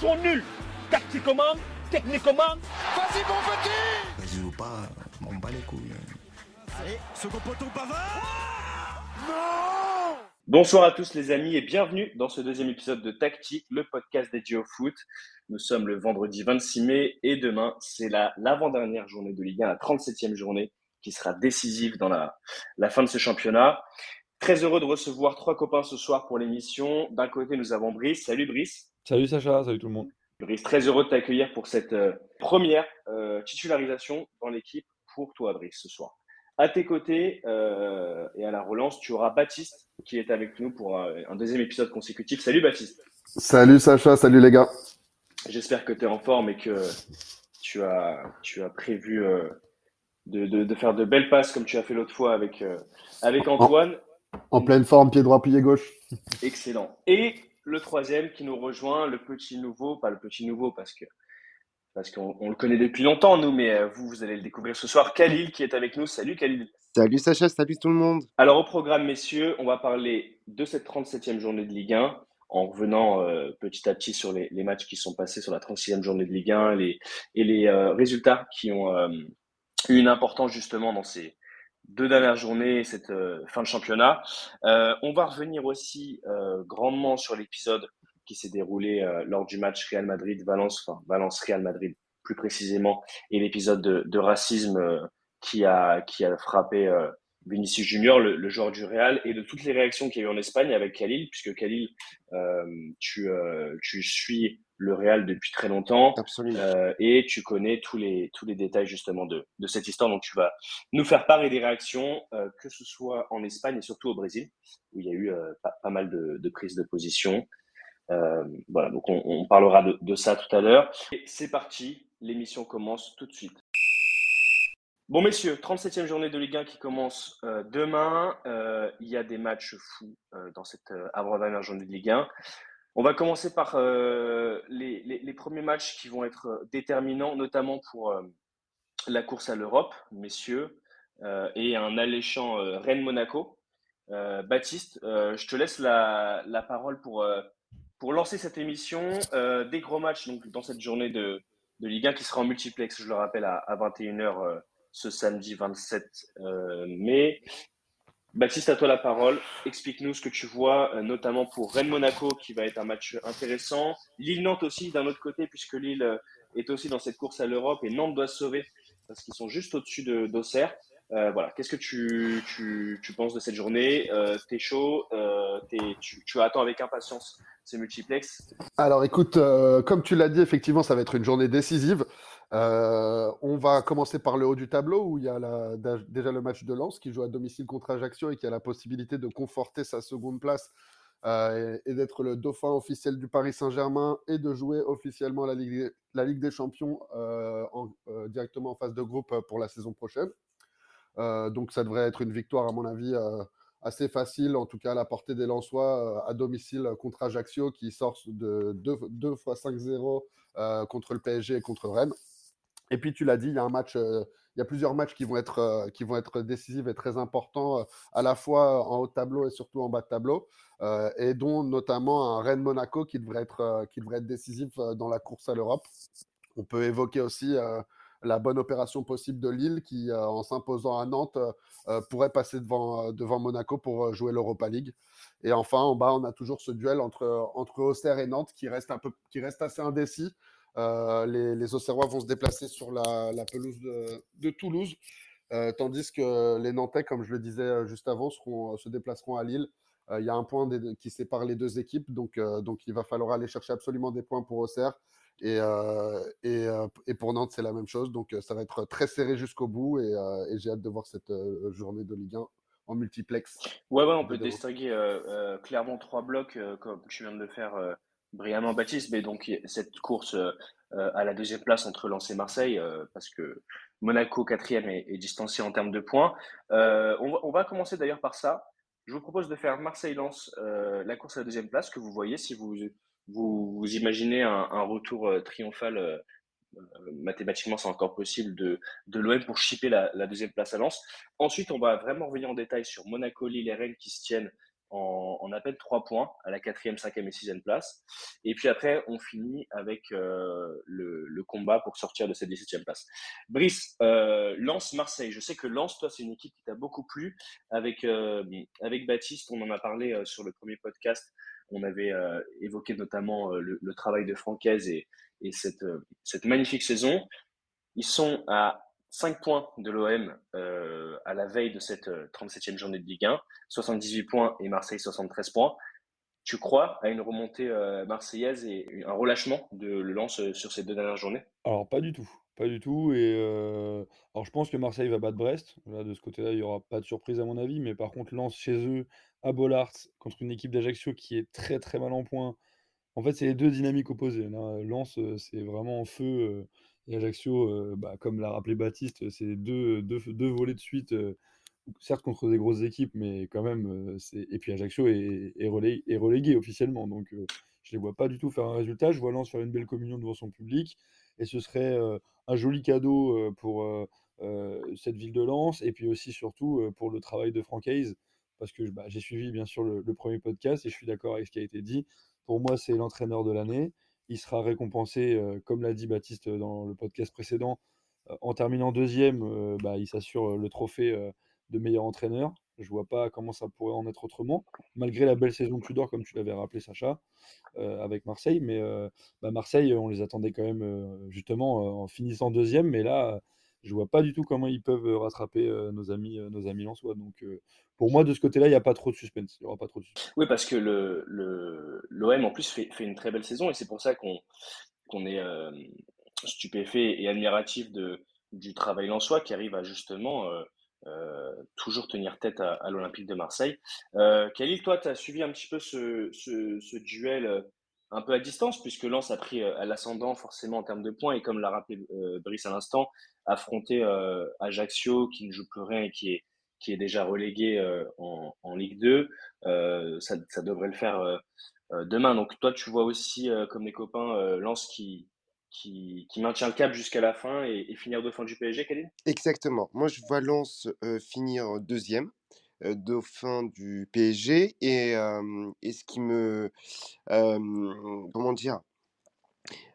sont nuls. Tactiquement, techniquement. Vas-y mon petit Vas-y ou pas, m'en bats les couilles. Allez, second poteau Pavard Non Bonsoir à tous les amis et bienvenue dans ce deuxième épisode de Tactique, le podcast dédié au foot. Nous sommes le vendredi 26 mai et demain, c'est la, l'avant-dernière journée de Ligue 1, la 37e journée qui sera décisive dans la, la fin de ce championnat. Très heureux de recevoir trois copains ce soir pour l'émission. D'un côté, nous avons Brice. Salut Brice. Salut Sacha, salut tout le monde. Brice, très heureux de t'accueillir pour cette euh, première euh, titularisation dans l'équipe pour toi, Brice, ce soir. À tes côtés euh, et à la relance, tu auras Baptiste qui est avec nous pour euh, un deuxième épisode consécutif. Salut Baptiste. Salut Sacha, salut les gars. J'espère que tu es en forme et que tu as, tu as prévu euh, de, de- de faire de belles passes comme tu as fait l'autre fois avec, euh, avec Antoine. En pleine forme, pied droit, pied gauche. Excellent. Et le troisième qui nous rejoint, le petit nouveau, pas le petit nouveau parce que parce qu'on on le connaît depuis longtemps, nous, mais euh, vous, vous allez le découvrir ce soir. Khalil qui est avec nous. Salut Khalil. Salut Sacha, salut tout le monde. Alors au programme, messieurs, on va parler de cette 37e journée de Ligue 1 en revenant euh, petit à petit sur les, les matchs qui sont passés sur la 36e journée de Ligue 1 les, et les euh, résultats qui ont euh, eu une importance justement dans ces deux dernières journées et cette euh, fin de championnat. Euh, on va revenir aussi euh, grandement sur l'épisode qui s'est déroulé euh, lors du match Real Madrid-Valence, enfin Valence-Real Madrid plus précisément, et l'épisode de, de racisme euh, qui, a, qui a frappé Vinicius Junior, le, le joueur du Real, et de toutes les réactions qu'il y a eu en Espagne avec Khalil, puisque Khalil, tu, tu suis le Real depuis très longtemps. Absolument. Euh, et tu connais tous les, tous les détails justement de, de cette histoire. Donc tu vas nous faire part et des réactions, euh, que ce soit en Espagne et surtout au Brésil, où il y a eu euh, pas, pas mal de, de prises de position. Voilà, donc on, on parlera de, de ça tout à l'heure. C'est parti, l'émission commence tout de suite. Bon messieurs, 37e journée de Ligue 1 qui commence demain. Il y a des matchs fous dans cette avant-dernière journée de Ligue 1. On va commencer par euh, les, premiers matchs qui vont être euh, déterminants, notamment pour euh, la course à l'Europe, messieurs, et un alléchant Rennes-Monaco. Baptiste, je te laisse la, parole pour, lancer cette émission. Des gros matchs dans cette journée de, de Ligue 1 qui sera en multiplex, je le rappelle, à, à 21h euh, ce samedi 27 euh, mai. Baptiste, à toi la parole. Explique-nous ce que tu vois, euh, notamment pour Rennes-Monaco, qui va être un match intéressant. Lille-Nantes aussi, d'un autre côté, puisque Lille euh, est aussi dans cette course à l'Europe et Nantes doit se sauver parce qu'ils sont juste au-dessus de- d'Auxerre. Euh, voilà, qu'est-ce que tu, tu, tu penses de cette journée? Euh, T'es chaud? Euh, tu, tu attends avec impatience ces multiplex? Alors écoute, comme tu l'as dit, effectivement, ça va être une journée décisive. Euh, on va commencer par le haut du tableau où il y a déjà le match de Lens qui joue à domicile contre Ajaccio et qui a la possibilité de conforter sa seconde place euh, et, d'être le dauphin officiel du Paris Saint-Germain et de jouer officiellement la Ligue, des Champions euh, en- directement en phase de groupe pour la saison prochaine. Donc ça devrait être une victoire, à mon avis, assez facile, en tout cas à la portée des Lensois à domicile contre Ajaccio qui sort de 2 fois 5-0 euh, contre le PSG et contre Rennes. Et puis tu l'as dit, il y a euh, plusieurs matchs qui vont être, euh, qui vont être décisifs et très importants, euh, à la fois en haut de tableau et surtout en bas de tableau, et dont notamment un Rennes-Monaco qui devrait être, euh, qui devrait être décisif dans la course à l'Europe. On peut évoquer aussi la bonne opération possible de Lille qui, en s'imposant à Nantes, pourrait passer devant, Monaco pour jouer l'Europa League. Et enfin, en bas, on a toujours ce duel entre, entre Auxerre et Nantes qui reste assez indécis. Euh, les, les Auxerrois vont se déplacer sur la, la pelouse de, de Toulouse, euh, tandis que les Nantais, comme je le disais euh, juste avant, seront, se déplaceront à Lille. Il y a un point qui sépare les deux équipes, donc, donc il va falloir aller chercher absolument des points pour Auxerre. Et, euh, et, et pour Nantes, c'est la même chose. Donc ça va être très serré jusqu'au bout et, euh, et j'ai hâte de voir cette euh, journée de Ligue 1 en multiplex. Ouais, ouais, on peut distinguer clairement trois blocs, comme tu viens de le faire brillamment, Baptiste. Mais donc, cette course euh, euh, à la deuxième place entre Lens et Marseille, euh, parce que Monaco, quatrième, est, est distancié en termes de points. On, va, commencer d'ailleurs par ça. Je vous propose de faire Marseille-Lens, la course à la deuxième place, que vous voyez si vous vous, imaginez un, retour triomphal. mathématiquement, c'est encore possible de, de l'OM pour chipper la, la deuxième place à Lens. Ensuite, on va vraiment revenir en détail sur Monaco, Lille et Rennes qui se tiennent en, en peine 3 points à la quatrième, cinquième et sixième place. Et puis après, on finit avec euh, le, le, combat pour sortir de cette 17e place. Brice, euh, Lens-Marseille. Je sais que Lens, toi, c'est une équipe qui t'a beaucoup plu. Avec, euh, avec Baptiste, on en a parlé euh, sur le premier podcast. On avait euh, évoqué notamment le, le, travail de Francaise et, et cette, cette magnifique saison. Ils sont à 5 points de l'OM euh, à la veille de cette 37e journée de Ligue 1, 78 points et Marseille 73 points. Tu crois à une remontée euh, marseillaise et un relâchement de le lance sur ces deux dernières journées? Alors pas du tout, pas du tout. Et euh, alors je pense que Marseille va battre Brest. Là, de ce côté-là, il n'y aura pas de surprise à mon avis. Mais par contre, Lens chez eux à Bollard contre une équipe d'Ajaccio qui est très très mal en point. En fait, c'est les deux dynamiques opposées. Là, Lens, c'est vraiment en feu. Et Ajaccio, euh, bah, comme l'a rappelé Baptiste, c'est deux, deux, deux, volets de suite, euh, certes contre des grosses équipes, mais quand même. Euh. Et puis Ajaccio est, est, relégué, est relégué officiellement. Donc je ne les vois pas du tout faire un résultat. Je vois Lens faire une belle communion devant son public. Et ce serait un joli cadeau pour cette ville de Lens. Et puis aussi, surtout, pour le travail de Franck Hayes. Parce que bah, j'ai suivi bien sûr le, le, premier podcast et je suis d'accord avec ce qui a été dit. Pour moi, c'est l'entraîneur de l'année il sera récompensé, euh, comme l'a dit Baptiste dans le podcast précédent, euh, en terminant deuxième, euh, bah, il s'assure le trophée de meilleur entraîneur. Je vois pas comment ça pourrait en être autrement, malgré la belle saison de Tudor, comme tu l'avais rappelé, Sacha, avec Marseille. Mais bah, Marseille, on les attendait quand même justement en finissant deuxième, mais là, je vois pas du tout comment ils peuvent rattraper nos amis, nos amis soi. Donc, pour moi, de ce côté-là, il n'y a pas trop de suspense. Il y aura pas trop de suspense. Oui, parce que le, l'OM en plus fait, une très belle saison et c'est pour ça qu'on qu'on est euh, stupéfait et admiratif de, du travail soi qui arrive à justement euh, euh, toujours tenir tête à, l'Olympique de Marseille. Euh, Khalil, toi, tu as suivi un petit peu ce, ce, ce duel un peu à distance, puisque Lens a pris à l'ascendant forcément en termes de points, et comme l'a rappelé Brice à l'instant, affronter Ajaccio qui ne joue plus rien et qui est, qui est déjà relégué en, en, Ligue 2, ça, ça, devrait le faire demain. Donc toi, tu vois aussi, comme les copains, Lens qui, qui, maintient le cap jusqu'à la fin et, et finir dauphin du PSG, Khalil? Exactement. Moi, je vois Lens finir deuxième euh, dauphin du PSG et, euh, et ce qui me euh, comment dire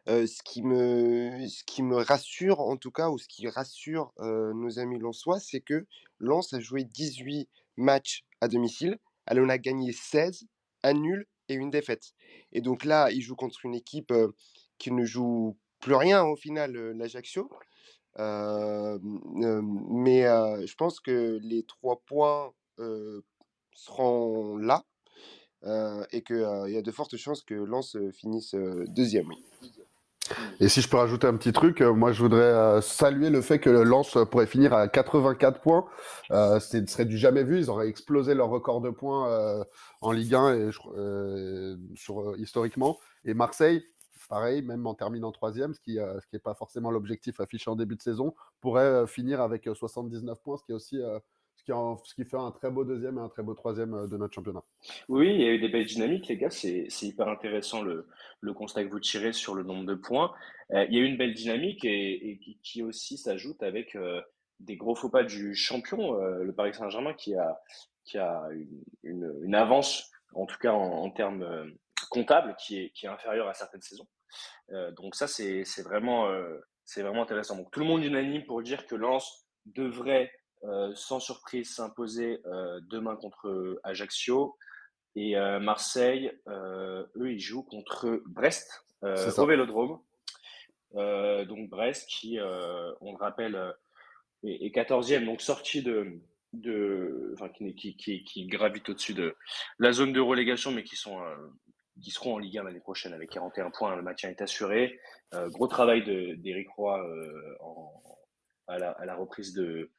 ce qui me ce qui me rassure en tout cas ou ce qui rassure nos amis lensois c'est que Lens a joué 18 matchs à domicile. Elle en a gagné 16 un nul et une défaite. Et donc là il joue contre une équipe qui ne joue plus rien au final l'Ajaccio. Mais je pense que les trois points seront là et qu'il y a de fortes chances que Lens finisse deuxième. Et si je peux rajouter un petit truc, moi je voudrais saluer le fait que Lens pourrait finir à 84 points. Euh, ce serait du jamais vu. Ils auraient explosé leur record de points euh, en Ligue 1 et, euh, historiquement. Et Marseille, pareil, même en terminant troisième, ce qui n'est ce pas forcément l'objectif affiché en début de saison, pourrait finir avec 79 points, ce qui est aussi ce qui, fait un très beau deuxième et un très beau troisième euh, de notre championnat. Oui, il y a eu des belles dynamiques, les gars. C'est hyper intéressant le, constat que vous tirez sur le nombre de points. Euh, il y a eu une belle dynamique et, qui, aussi s'ajoute avec euh, des gros faux pas du champion, le Paris Saint-Germain, qui a, une, avance, en tout cas en, termes comptables, qui est, qui est inférieure à certaines saisons. donc ça, c'est vraiment, c'est vraiment intéressant. Donc tout le monde unanime pour dire que Lens devrait sans surprise s'imposer euh, demain contre Ajaccio. Et euh, Marseille, eux, ils jouent contre Brest au Vélodrome. donc Brest qui, on le rappelle, est, est 14e, donc sorti de, de, enfin, qui, qui, qui, qui gravite au-dessus de la zone de relégation, mais qui sont qui seront en Ligue 1 l'année prochaine avec 41 points. Le maintien est assuré. Euh, gros travail d'Éric Roy euh, en, à la, reprise de,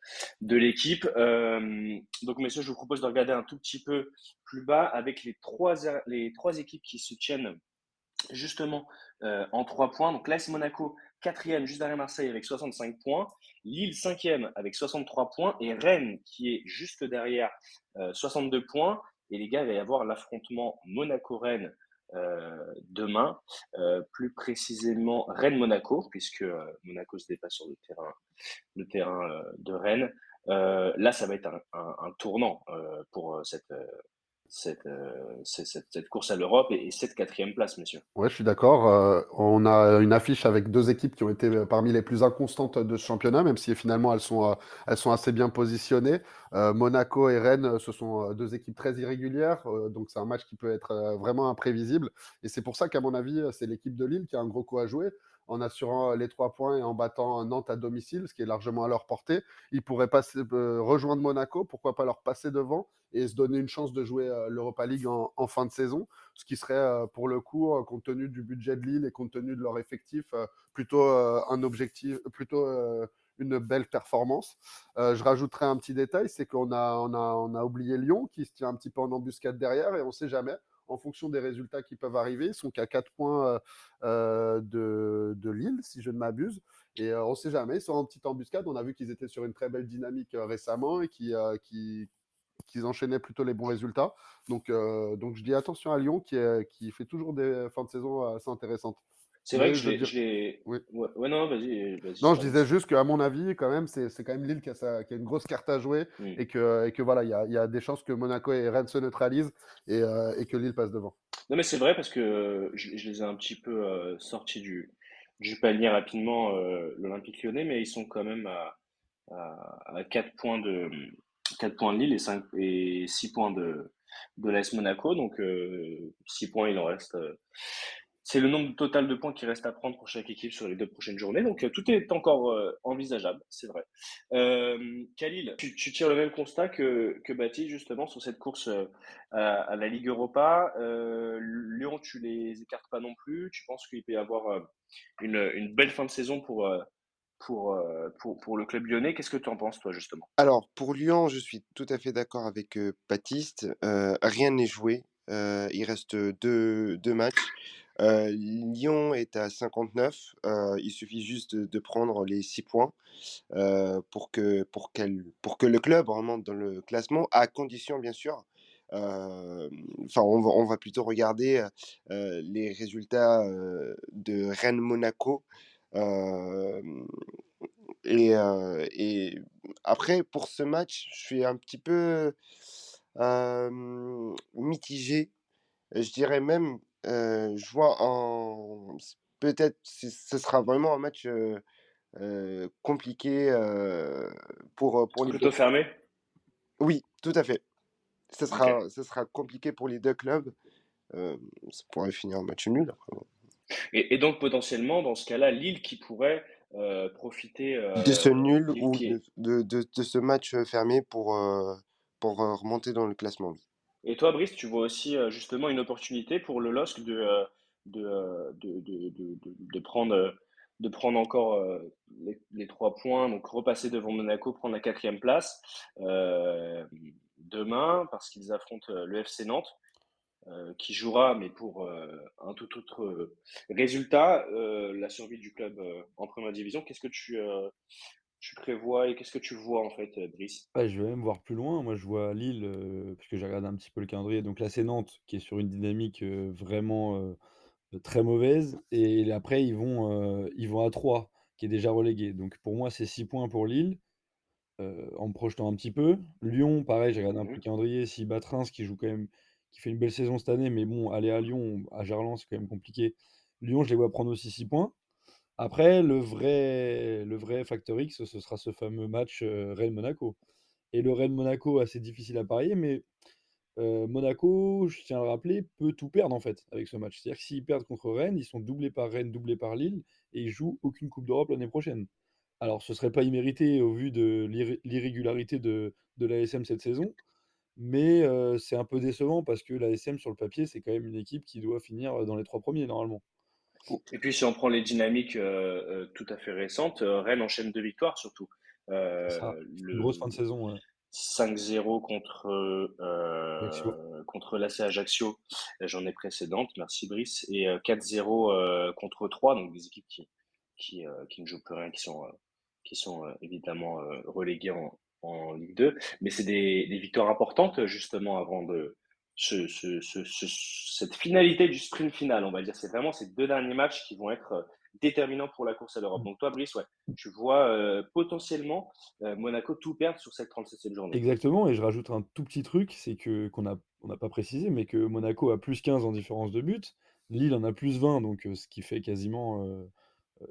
de l'équipe. Euh, donc, messieurs, je vous propose de regarder un tout petit peu plus bas avec les trois, les trois équipes qui se tiennent justement euh, en trois points. Donc, l'AS Monaco, quatrième, juste derrière Marseille avec 65 points. Lille, cinquième avec 63 points. Et Rennes, qui est juste derrière, euh, 62 points. Et les gars, il va y avoir l'affrontement Monaco-Rennes euh, demain, euh, plus précisément Rennes-Monaco, puisque euh, Monaco se dépasse sur le terrain, le terrain de Rennes. là, ça va être un tournant pour cette, cette, euh, cette, course à l'Europe et, et cette quatrième place, messieurs. Ouais, je suis d'accord. Euh, on a une affiche avec deux équipes qui ont été euh, parmi les plus inconstantes de ce championnat, même si finalement elles sont, elles sont assez bien positionnées. Monaco et Rennes, ce sont deux équipes très irrégulières, donc c'est un match qui peut être vraiment imprévisible. Et c'est pour ça qu'à mon avis, c'est l'équipe de Lille qui a un gros coup à jouer. En assurant euh, les trois points et en battant Nantes à domicile, ce qui est largement à leur portée, ils pourraient euh, rejoindre Monaco, pourquoi pas leur passer devant et se donner une chance de jouer euh, l'Europa League en, fin de saison ce qui serait euh, pour le coup, euh, compte tenu du budget de Lille et compte tenu de leur effectif, euh, plutôt euh, un objectif, plutôt euh, une belle performance. Euh, je rajouterai un petit détail, c'est qu'on a, a oublié Lyon qui se tient un petit peu en embuscade derrière et on ne sait jamais. En fonction des résultats qui peuvent arriver, ils sont qu'à 4 points euh, euh, de, de Lille, si je ne m'abuse. Et euh, on ne sait jamais, ils sont en petite embuscade. On a vu qu'ils étaient sur une très belle dynamique récemment et qui, qui, qu'ils enchaînaient plutôt les bons résultats. Donc, je dis attention à Lyon qui fait toujours des fins de saison assez intéressantes. C'est vrai que je l'ai. Oui. Ouais, ouais, non, vas-y. vas-y, Non, je disais juste qu'à mon avis, quand même, c'est quand même Lille qui a, sa- qui a une grosse carte à jouer Mm. et que, et que voilà, il y a, y a des chances que Monaco et Rennes se neutralisent et, euh, et que Lille passe devant. Non, mais c'est vrai parce que euh, je, je les ai un petit peu euh, sortis du, du panier rapidement, euh, l'Olympique Lyonnais, mais ils sont quand même à, à, à 4 points de, 4 points de Lille et, 5, et 6 points de, de l'AS Monaco. Donc, euh, 6 points, il en reste. euh, c'est le nombre total de points qui reste à prendre pour chaque équipe sur les deux prochaines journées. Donc, euh, tout est encore euh, envisageable, c'est vrai. Euh, Khalil, tu, tires le même constat que, que Baptiste, justement, sur cette course à, la Ligue Europa. Lyon, tu les écartes pas non plus. Tu penses qu'il peut y avoir une, une belle fin de saison pour, pour, pour, le club lyonnais. Qu'est-ce que tu en penses, toi, justement? Alors, pour Lyon, je suis tout à fait d'accord avec Baptiste. Rien n'est joué. Il reste deux, deux matchs. Lyon est à 59. Euh, il suffit juste de, prendre les 6 points pour, que, pour, qu'elle- pour que le club remonte dans le classement, à condition, bien sûr. Enfin, on, va, plutôt regarder les résultats de Rennes-Monaco. Et, après, pour ce match, je suis un petit peu mitigé. Je dirais même, euh, je vois en... Peut-être ce ce sera vraiment un match euh, compliqué euh, pour, pour les Plutôt deux. fermé? Oui, tout à fait. Ce sera, ce sera compliqué pour les deux clubs. Ça pourrait finir en match nul. Et, et donc, potentiellement, dans ce cas-là, Lille qui pourrait profiter. De ce nul ou qui de, de, de, de ce match fermé pour, pour remonter dans le classement. oui. Et toi, Brice, tu vois aussi euh, justement une opportunité pour le LOSC de, prendre, encore euh, les, trois points, donc repasser devant Monaco, prendre la quatrième place euh, demain, parce qu'ils affrontent le FC Nantes, qui jouera, mais pour un tout autre résultat, la survie du club en première division. Qu'est-ce que tu, tu prévois et qu'est-ce que tu vois en fait, euh, Brice? Ouais, je vais même voir plus loin. Moi, je vois Lille, euh, parce que j'ai regardé un petit peu le calendrier. Donc là, c'est Nantes qui est sur une dynamique euh, vraiment euh, très mauvaise. Et après, ils vont, ils vont à 3, qui est déjà relégué. Donc pour moi, c'est 6 points pour Lille, en me projetant un petit peu. Lyon, pareil, j'ai regardé un peu le calendrier. S'ils battent Reims, qui joue quand même, qui fait une belle saison cette année, mais bon, aller à Lyon, à Gerland, c'est quand même compliqué. Lyon, je les vois prendre aussi 6 points. Après, le vrai, le vrai X, ce sera ce fameux match euh, Rennes-Monaco. Et le Rennes-Monaco, assez difficile à parier, mais euh, Monaco, je tiens à le rappeler, peut tout perdre en fait avec ce match. C'est-à-dire que s'ils perdent contre Rennes, ils sont doublés par Rennes, doublés par Lille, et ils jouent aucune Coupe d'Europe l'année prochaine. Alors, ce serait pas immérité au vu de l'irré- l'irrégularité de, de l'ASM cette saison, mais euh, c'est un peu décevant parce que l'ASM, sur le papier, c'est quand même une équipe qui doit finir dans les trois premiers normalement. Et puis, si on prend les dynamiques euh, euh, tout à fait récentes, euh, Rennes enchaîne deux victoires surtout. Euh, ça. Une grosse fin de le saison. ouais. 5-0 contre, euh, contre l'AC Ajaccio, la journée précédente, merci Brice, et euh, 4-0 euh, contre 3, donc des équipes qui, qui, euh, qui ne jouent plus rien, qui sont, euh, qui sont évidemment reléguées en, en Ligue 2. Mais c'est des, des victoires importantes justement avant de, ce, ce, ce, cette finalité du sprint final, on va dire. C'est vraiment ces deux derniers matchs qui vont être déterminant pour la course à l'Europe. Donc toi, Brice, ouais, tu vois euh, potentiellement euh, Monaco tout perdre sur cette 37e journée. Exactement, et je rajoute un tout petit truc, c'est que qu'on n'a on n'a pas précisé, mais que Monaco a plus 15 en différence de but, Lille en a plus 20, donc euh, ce qui fait quasiment,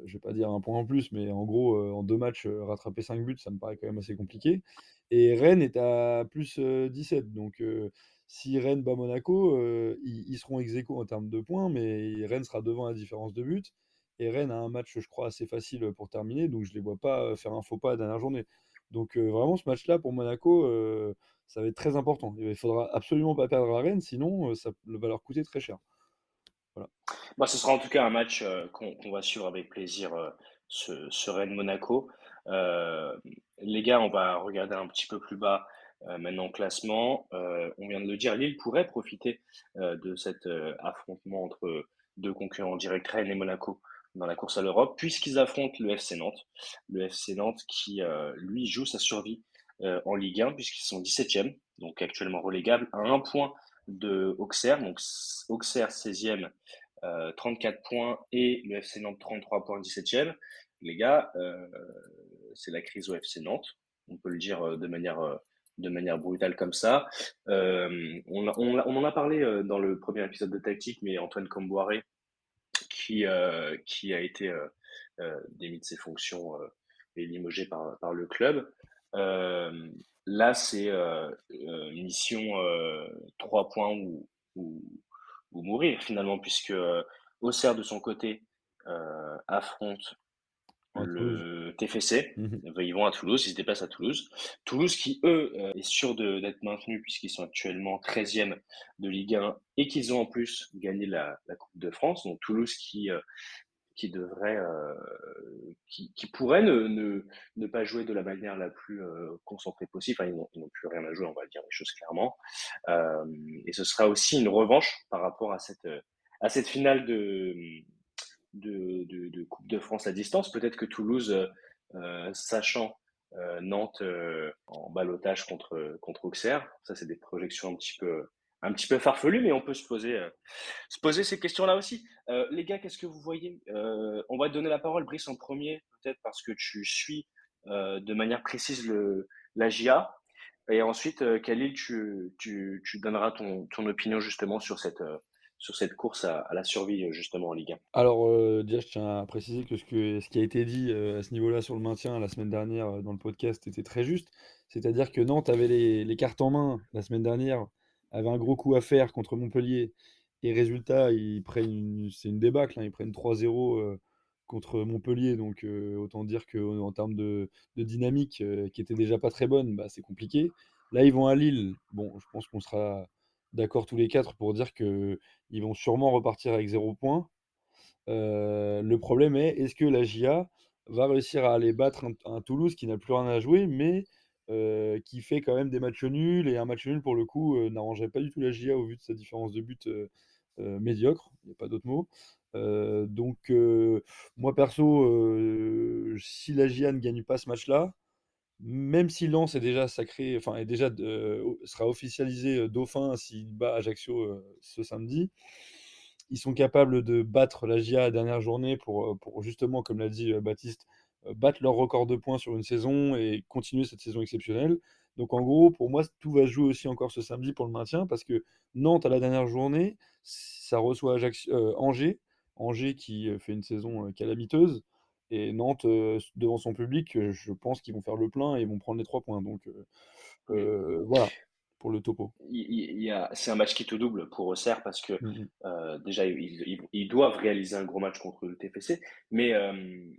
je vais pas dire un point en plus, mais en gros, en deux matchs, rattraper 5 buts, ça me paraît quand même assez compliqué. Et Rennes est à plus 17, donc si Rennes bat Monaco, ils, ils, seront ex en termes de points, mais Rennes sera devant la différence de but. Et Rennes a un match, je crois, assez facile pour terminer, donc je ne les vois pas faire un faux pas à la dernière journée. Donc vraiment, ce match-là, pour Monaco, ça va être très important. Il ne faudra absolument pas perdre à Rennes, sinon ça va leur coûter très cher. Voilà. Bah, ce sera en tout cas un match qu'on va suivre avec plaisir, ce Rennes-Monaco. les gars, on va regarder un petit peu plus bas maintenant au classement. on vient de le dire, Lille pourrait profiter de cet affrontement entre deux concurrents directs, Rennes et Monaco, dans la course à l'Europe, puisqu'ils affrontent le FC Nantes. Le FC Nantes qui, euh, lui, joue sa survie euh, en Ligue 1, puisqu'ils sont 17e, donc actuellement relégables, à un point de Auxerre. Donc Auxerre 16e, 34 points, et le FC Nantes 33 points, 17e. Les gars, euh, c'est la crise au FC Nantes, on peut le dire de manière de manière brutale comme ça. on, on, en a parlé dans le premier épisode de Tactique, mais Antoine Comboiré qui, euh, a été euh, euh, démis de ses fonctions et limogé par, par le club. là, c'est mission 3 points ou, ou, mourir finalement, puisque Auxerre de son côté affronte le TFC. Mmh ils vont à Toulouse, ils se déplacent à Toulouse. Toulouse qui, eux, euh, est sûr d'être maintenu puisqu'ils sont actuellement 13e de Ligue 1 et qu'ils ont en plus gagné la, Coupe de France. Donc Toulouse qui, euh, qui devrait, euh, qui, qui, pourrait ne, ne, ne, pas jouer de la manière la plus concentrée possible. Enfin, ils n'ont plus rien à jouer, on va dire les choses clairement. et ce sera aussi une revanche par rapport à cette, à cette finale de de, Coupe de France à distance. Peut-être que Toulouse, euh, euh, sachant euh, Nantes en balotage contre, contre Auxerre, ça c'est des projections un petit peu un petit peu farfelues, mais on peut se poser, se poser ces questions-là aussi. les gars, qu'est-ce que vous voyez? On va te donner la parole, Brice, en premier, peut-être parce que tu suis de manière précise le, la GIA. Et ensuite, Khalil, tu, tu, tu donneras ton, ton, opinion justement sur cette, sur cette course à, la survie justement en Ligue 1 Alors euh, déjà, je tiens à préciser que ce, qui a été dit euh, à ce niveau-là sur le maintien la semaine dernière euh, dans le podcast était très juste. C'est-à-dire que Nantes avait les, cartes en main la semaine dernière, avait un gros coup à faire contre Montpellier. Et résultat, ils prennent c'est une débâcle, hein, ils prennent 3-0 contre Montpellier. Donc autant dire qu'en termes de, dynamique, qui était déjà pas très bonne, bah, c'est compliqué. Là, ils vont à Lille. Bon, je pense qu'on sera d'accord tous les quatre pour dire qu'ils vont sûrement repartir avec zéro point. le problème est, est-ce que la GIA va réussir à aller battre un, Toulouse qui n'a plus rien à jouer, mais qui fait quand même des matchs nuls, et un match nul pour le coup n'arrangerait pas du tout la GIA au vu de sa différence de but médiocre, il n'y a pas d'autre mot. donc moi perso, si la GIA ne gagne pas ce match-là, même si Lens est déjà sacré, enfin est déjà sera officialisé dauphin s'il bat Ajaccio ce samedi, ils sont capables de battre la GIA la dernière journée pour, pour justement, comme l'a dit Baptiste, battre leur record de points sur une saison et continuer cette saison exceptionnelle. Donc en gros, pour moi, tout va jouer aussi encore ce samedi pour le maintien parce que Nantes à la dernière journée, ça reçoit Angers, Angers qui fait une saison calamiteuse. Et Nantes, devant son public, je pense qu'ils vont faire le plein et ils vont prendre les trois points. Donc voilà, pour le topo. c'est un match qui te double pour Auxerre parce que mmh déjà, ils, doivent réaliser un gros match contre le TFC. Mais,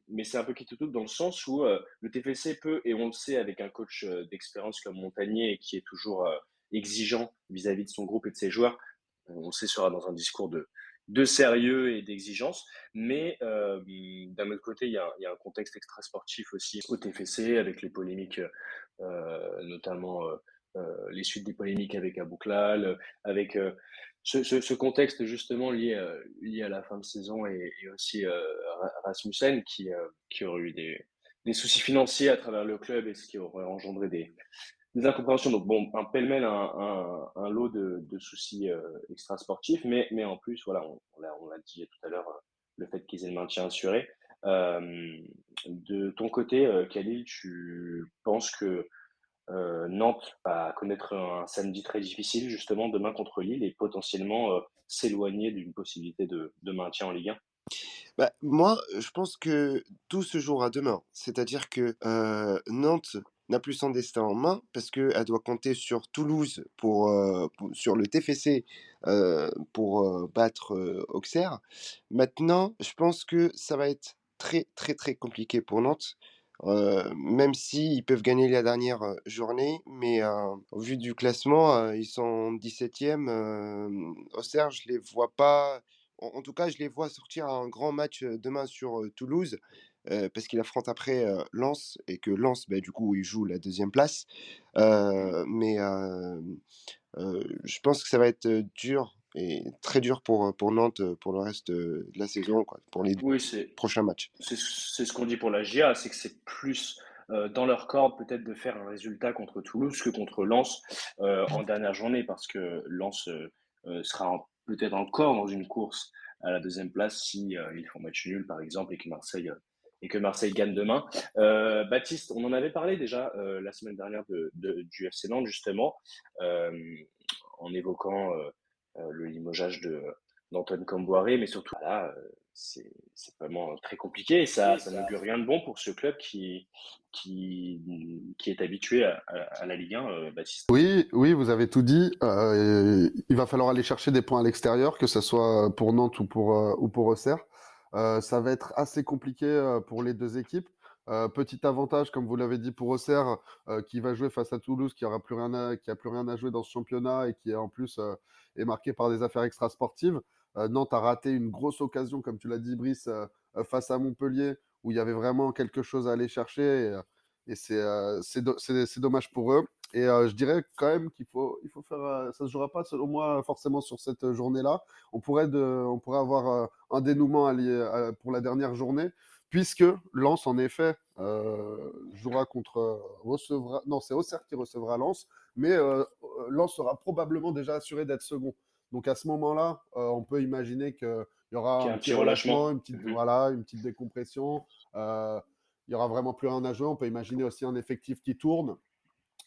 mais c'est un peu qui te double dans le sens où le TFC peut, et on le sait avec un coach d'expérience comme Montagnier qui est toujours exigeant vis-à-vis -vis de son groupe et de ses joueurs, on sait sera dans un discours de, de sérieux et d'exigence. Mais d'un autre côté, il y, a, un contexte extra-sportif aussi au TFC avec les polémiques, notamment les suites des polémiques avec Abouklal, avec ce, contexte justement lié, à la fin de saison et, aussi Rasmussen qui, aurait eu des soucis financiers à travers le club et ce qui aurait engendré des, des incompréhensions. Donc, bon, un pêle-mêle, un, un, lot de, de soucis euh, extrasportifs, mais, mais en plus, voilà, on, on l'a dit tout à l'heure, euh, le fait qu'ils aient le maintien assuré. Euh, de ton côté, euh, Khalil, tu penses que Nantes va connaître un samedi très difficile, justement, demain contre Lille, et potentiellement s'éloigner d'une possibilité de, de, maintien en Ligue 1 bah, moi, je pense que tout se jouera demain. C'est-à-dire que Nantes n'a plus son destin en main parce qu'elle doit compter sur Toulouse pour, sur le TFC pour battre Auxerre. Maintenant, je pense que ça va être très très très compliqué pour Nantes. même s'ils peuvent gagner la dernière journée, mais au vu du classement, ils sont 17e. Auxerre, je les vois pas. En, tout cas, je les vois sortir un grand match demain sur Toulouse, parce qu'ils affrontent après Lens, et que Lens, bah, du coup, ils jouent la deuxième place. mais je pense que ça va être dur et très dur pour, pour Nantes pour le reste de la saison, quoi, pour les prochains matchs. C'est ce qu'on dit pour la GIA, c'est que c'est plus dans leur corde peut-être de faire un résultat contre Toulouse que contre Lens en dernière journée, parce que Lens sera peut-être encore dans une course à la deuxième place si ils font match nul par exemple et que Marseille et que Marseille gagne demain. Baptiste, on en avait parlé déjà la semaine dernière de, du FC Nantes justement en évoquant euh, le limogeage d'Antoine Camboiré, mais surtout là, euh, c'est vraiment très compliqué et ça, ça n'augure rien de bon pour ce club qui, qui, est habitué à, la Ligue 1, euh, Baptiste. Oui, oui, vous avez tout dit. Euh, il va falloir aller chercher des points à l'extérieur, que ce soit pour Nantes ou pour, ou pour Auxerre. Euh, ça va être assez compliqué pour les deux équipes. Euh, petit avantage, comme vous l'avez dit pour Auxerre, euh, qui va jouer face à Toulouse, qui aura plus rien à, plus rien à jouer dans ce championnat et qui en plus euh, est marqué par des affaires extrasportives. Nantes a raté une grosse occasion, comme tu l'as dit, Brice, face à Montpellier, où il y avait vraiment quelque chose à aller chercher. Et c'est dommage pour eux. Et je dirais quand même qu'il faut, il faut faire. ça se jouera pas, selon moi, forcément sur cette journée-là. On pourrait, de, on pourrait avoir un dénouement pour la dernière journée puisque Lens, en effet, euh, jouera contre euh, recevra. Non, c'est Auxerre qui recevra Lens, mais euh, Lens sera probablement déjà assuré d'être second. Donc à ce moment-là, on peut imaginer qu'il y aura un, petit relâchement, une petite, mhm. voilà, une petite décompression. il y aura vraiment plus rien à jouer. On peut imaginer aussi un effectif qui tourne,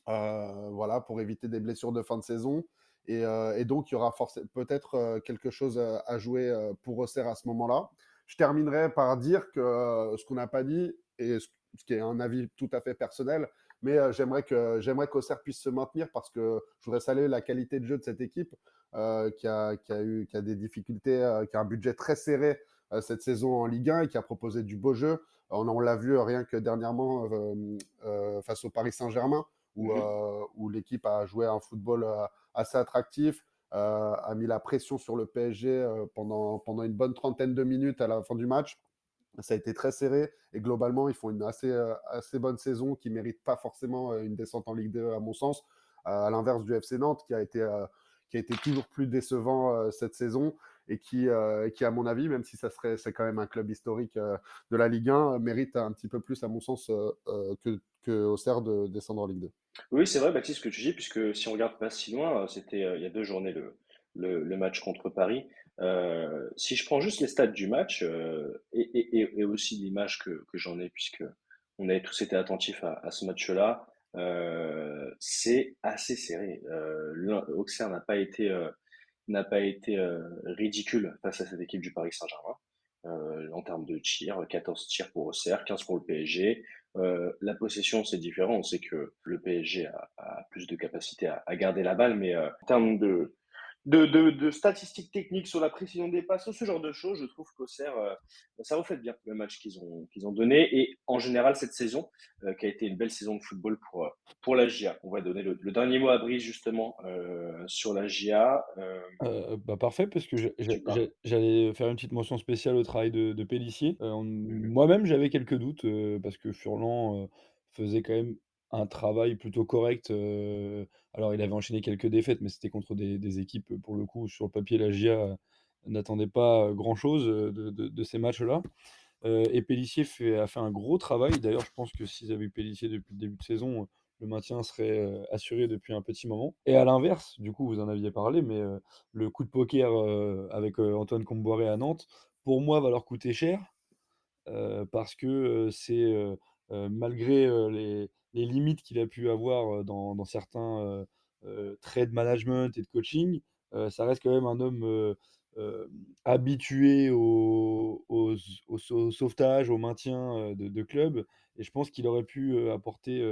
voilà, pour éviter des blessures de fin de saison. Et, et donc, il y aura peut-être quelque chose à jouer pour Auxerre à ce moment-là. Je terminerai par dire que euh, ce qu'on n'a pas dit, et ce, qui est un avis tout à fait personnel, mais euh, j'aimerais que j'aimerais qu'Auxerre puisse se maintenir parce que je voudrais saluer la qualité de jeu de cette équipe euh, qui, a, qui, a, eu qui a des difficultés, qui a un budget très serré cette saison en Ligue 1 et qui a proposé du beau jeu. On, on l'a vu rien que dernièrement face au Paris Saint-Germain où, mmh où l'équipe a joué un football assez attractif, euh, a mis la pression sur le PSG euh, pendant, pendant une bonne trentaine de minutes à la fin du match. Ça a été très serré et globalement, ils font une assez, euh, assez bonne saison qui ne mérite pas forcément une descente en Ligue 2 à mon sens, à l'inverse du FC Nantes qui a été, qui a été toujours plus décevant cette saison et qui, qui, à mon avis, même si ça serait, c'est quand même un club historique de la Ligue 1, mérite un petit peu plus, à mon sens, que, que Auxerre de descendre en Ligue 2. Oui, c'est vrai, Baptiste, ce que tu dis, puisque si on regarde pas si loin, euh, c'était euh, il y a deux journées le, match contre Paris. Euh, si je prends juste les stats du match et, aussi l'image que, j'en ai, puisque on avait tous été attentifs à, à ce match-là, c'est assez serré. Auxerre n'a pas été n'a pas été ridicule face à cette équipe du Paris Saint-Germain. en termes de tirs, 14 tirs pour Auxerre, 15 pour le PSG, euh, la possession, c'est différent. On sait que le PSG a, plus de capacité à, garder la balle, mais euh, en termes de, de, statistiques techniques sur la précision des passes, ce genre de choses, je trouve qu'Auxerre, euh, ça reflète bien le match qu'ils ont, qu'ils ont donné. Et en général, cette saison, euh, qui a été une belle saison de football pour, euh, pour la GIA. On va donner le, dernier mot à Brice, justement, sur la GIA. bah parfait, parce que j'allais faire une petite mention spéciale au travail de, de Pellissier. Mhm. Moi-même, j'avais quelques doutes, parce que Furlan faisait quand même un travail plutôt correct. Alors, il avait enchaîné quelques défaites, mais c'était contre des, équipes, pour le coup, sur le papier, la GIA n'attendait pas grand-chose de, ces matchs-là. et Pellissier a fait un gros travail. D'ailleurs, je pense que s'ils avaient eu Pellissier depuis le début de saison, le maintien serait euh, assuré depuis un petit moment. Et à l'inverse, du coup, vous en aviez parlé, mais euh, le coup de poker euh, avec Antoine Comboiré à Nantes, pour moi, va leur coûter cher parce que c'est malgré les, les, limites qu'il a pu avoir dans, dans certains traits de management et de coaching, ça reste quand même un homme habitué au, au, sauvetage, au maintien de, de club. Et je pense qu'il aurait pu apporter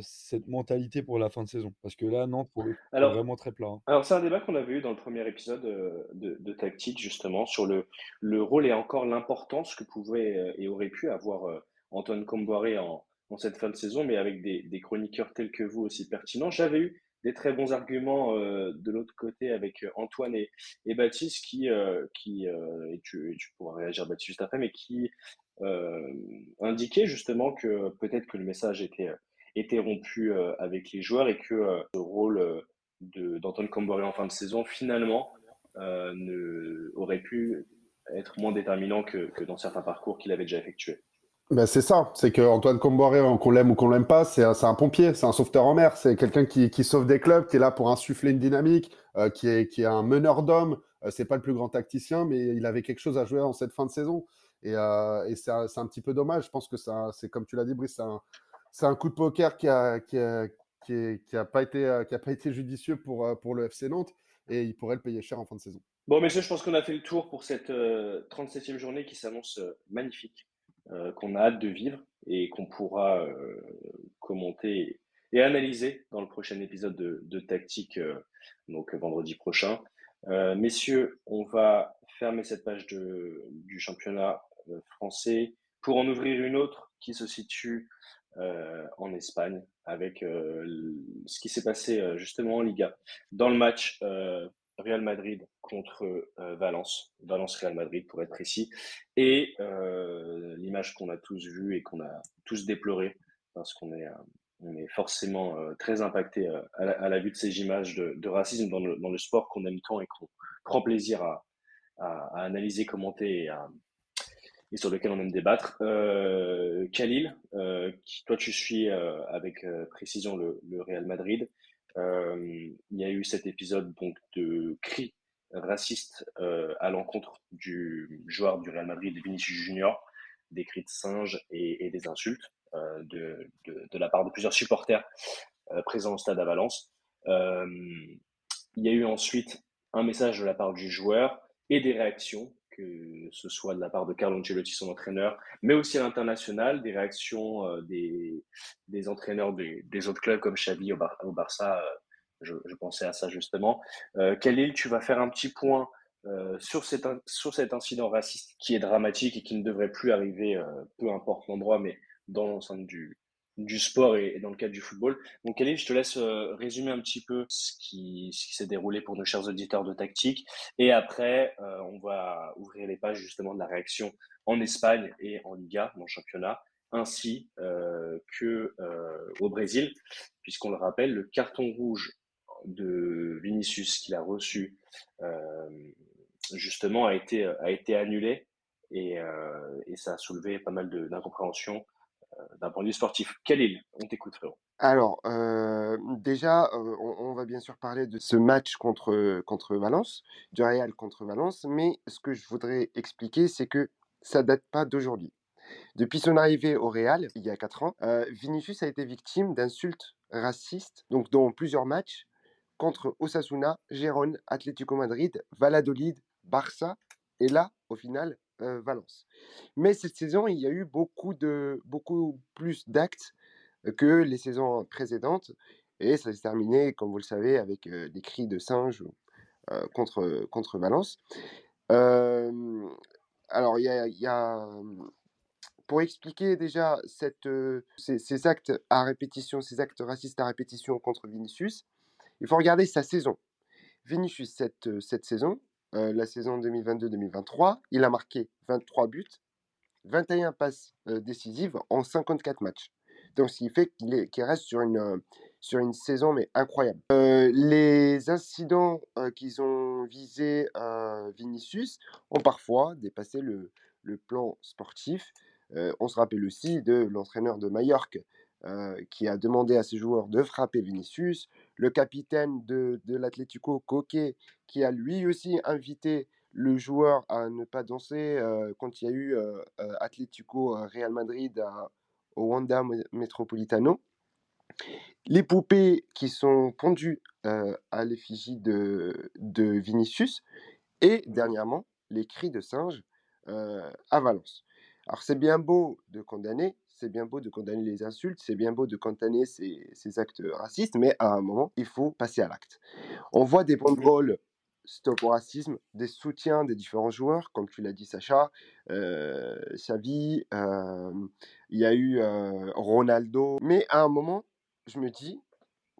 cette mentalité pour la fin de saison. Parce que là, Nantes, pour vraiment très plat. Hein. Alors, c'est un débat qu'on avait eu dans le premier épisode de, de, Tactique, justement, sur le, le rôle et encore l'importance que pouvait et aurait pu avoir Antoine Comboiré en, en, cette fin de saison, mais avec des, chroniqueurs tels que vous aussi pertinents. J'avais eu des très bons arguments de l'autre côté avec Antoine et, Baptiste qui, qui et tu, pourras réagir Baptiste juste après, mais qui indiquaient justement que peut-être que le message était été rompu euh, avec les joueurs et que euh, le rôle euh, d'Antoine Camboré en fin de saison, finalement, ne, aurait pu être moins déterminant que dans certains parcours qu'il avait déjà effectués. Ben c'est ça, c'est que Antoine Comboiré, qu'on l'aime ou qu'on l'aime pas, c'est un, pompier, c'est un sauveteur en mer, c'est quelqu'un qui, sauve des clubs, qui est là pour insuffler une dynamique, euh, qui, est, un meneur d'hommes. Euh, c'est pas le plus grand tacticien, mais il avait quelque chose à jouer en cette fin de saison. Et, euh, et c'est un, petit peu dommage. Je pense que c'est comme tu l'as dit, Brice, c'est un, coup de poker qui a, qui pas été, judicieux pour, pour le FC Nantes et il pourrait le payer cher en fin de saison. Bon, messieurs, je pense qu'on a fait le tour pour cette 37e euh, journée qui s'annonce magnifique, qu'on a hâte de vivre et qu'on pourra commenter et, analyser dans le prochain épisode de, Tactique, donc vendredi prochain. messieurs, on va fermer cette page du championnat français pour en ouvrir une autre qui se situe euh, en Espagne avec euh, ce qui s'est passé euh, justement en Liga. Dans le match Real Madrid contre Valence, Valence-Real Madrid pour être précis, et l'image qu'on a tous vue et qu'on a tous déploré parce qu'on est, on est forcément très impacté à la, vue de ces images de, racisme dans le, dans le sport qu'on aime tant et qu'on prend plaisir à, analyser, commenter et sur lequel on aime débattre. Euh, Khalil, euh, toi tu suis euh, avec euh, précision le, Real Madrid. Il y a eu cet épisode donc de cris racistes à l'encontre du joueur du Real Madrid, Vinicius Junior, des cris de singe et, et des insultes de, de, de, la part de plusieurs supporters présents au stade à Valence. il y a eu ensuite un message de la part du joueur et des réactions que ce soit de la part de Carlo Ancelotti, son entraîneur, mais aussi à l'international, des réactions euh, des, des, entraîneurs des, autres clubs comme Xavi au, Barça. Euh, je, pensais à ça justement. Euh, Khalil, tu vas faire un petit point euh, sur, cet, sur cet incident raciste qui est dramatique et qui ne devrait plus arriver, euh, peu importe l'endroit, mais dans l'enceinte du, du sport et, dans le cadre du football. Donc, Khalil, je te laisse euh, résumer un petit peu ce qui, s'est déroulé pour nos chers auditeurs de tactique. Et après, euh, on va ouvrir les pages justement de la réaction en Espagne et en Liga, dans championnat, ainsi euh, que euh, au Brésil, puisqu'on le rappelle, le carton rouge de Vinicius qu'il a reçu justement a été, a été annulé et, et ça a soulevé pas mal d'incompréhension d'un point de vue sportif. Khalil, on t'écoute, frérot. Alors, euh, déjà, euh, on, va bien sûr parler de ce match contre, contre Valence, du Real contre Valence, mais ce que je voudrais expliquer, c'est que ça date pas d'aujourd'hui. Depuis son arrivée au Real, il y a 4 ans, euh, Vinicius a été victime d'insultes racistes, donc dans plusieurs matchs, contre Osasuna, Gérone, Atlético Madrid, Valladolid, Barça, et là, au final, euh, Valence. Mais cette saison, il y a eu beaucoup, de, beaucoup plus d'actes que les saisons précédentes. Et ça s'est terminé, comme vous le savez, avec des cris de singe contre, contre Valence. alors, il y a, a, pour expliquer déjà ces, ces, actes à répétition, ces actes racistes à répétition contre Vinicius, il faut regarder sa saison. Vinicius, cette, cette saison, euh, la saison 2022-2023. Il a marqué 23 buts, 21 passes euh, décisives en 54 matchs. Donc, ce qui fait qu'il reste sur une, euh, sur une saison mais incroyable. les incidents qu'ils ont visé Vinicius ont parfois dépassé le, le plan sportif. on se rappelle aussi de l'entraîneur de Mallorca, qui a demandé à ses joueurs de frapper Vinicius, le capitaine de, de l'Atlético, Coquet, qui a lui aussi invité le joueur à ne pas danser quand il y a eu Atlético Real Madrid au Wanda Metropolitano. Les poupées qui sont pendues à l'effigie de, de Vinicius et dernièrement les cris de singe à Valence. Alors c'est bien beau de condamner, c'est bien beau de condamner les insultes, c'est bien beau de condamner ces, ces, actes racistes, mais à un moment, il faut passer à l'acte. On voit des banderoles Stop au racisme, des soutiens des différents joueurs, comme tu l'as dit Sacha, euh, Xavi, il y a eu Ronaldo. Mais à un moment, je me dis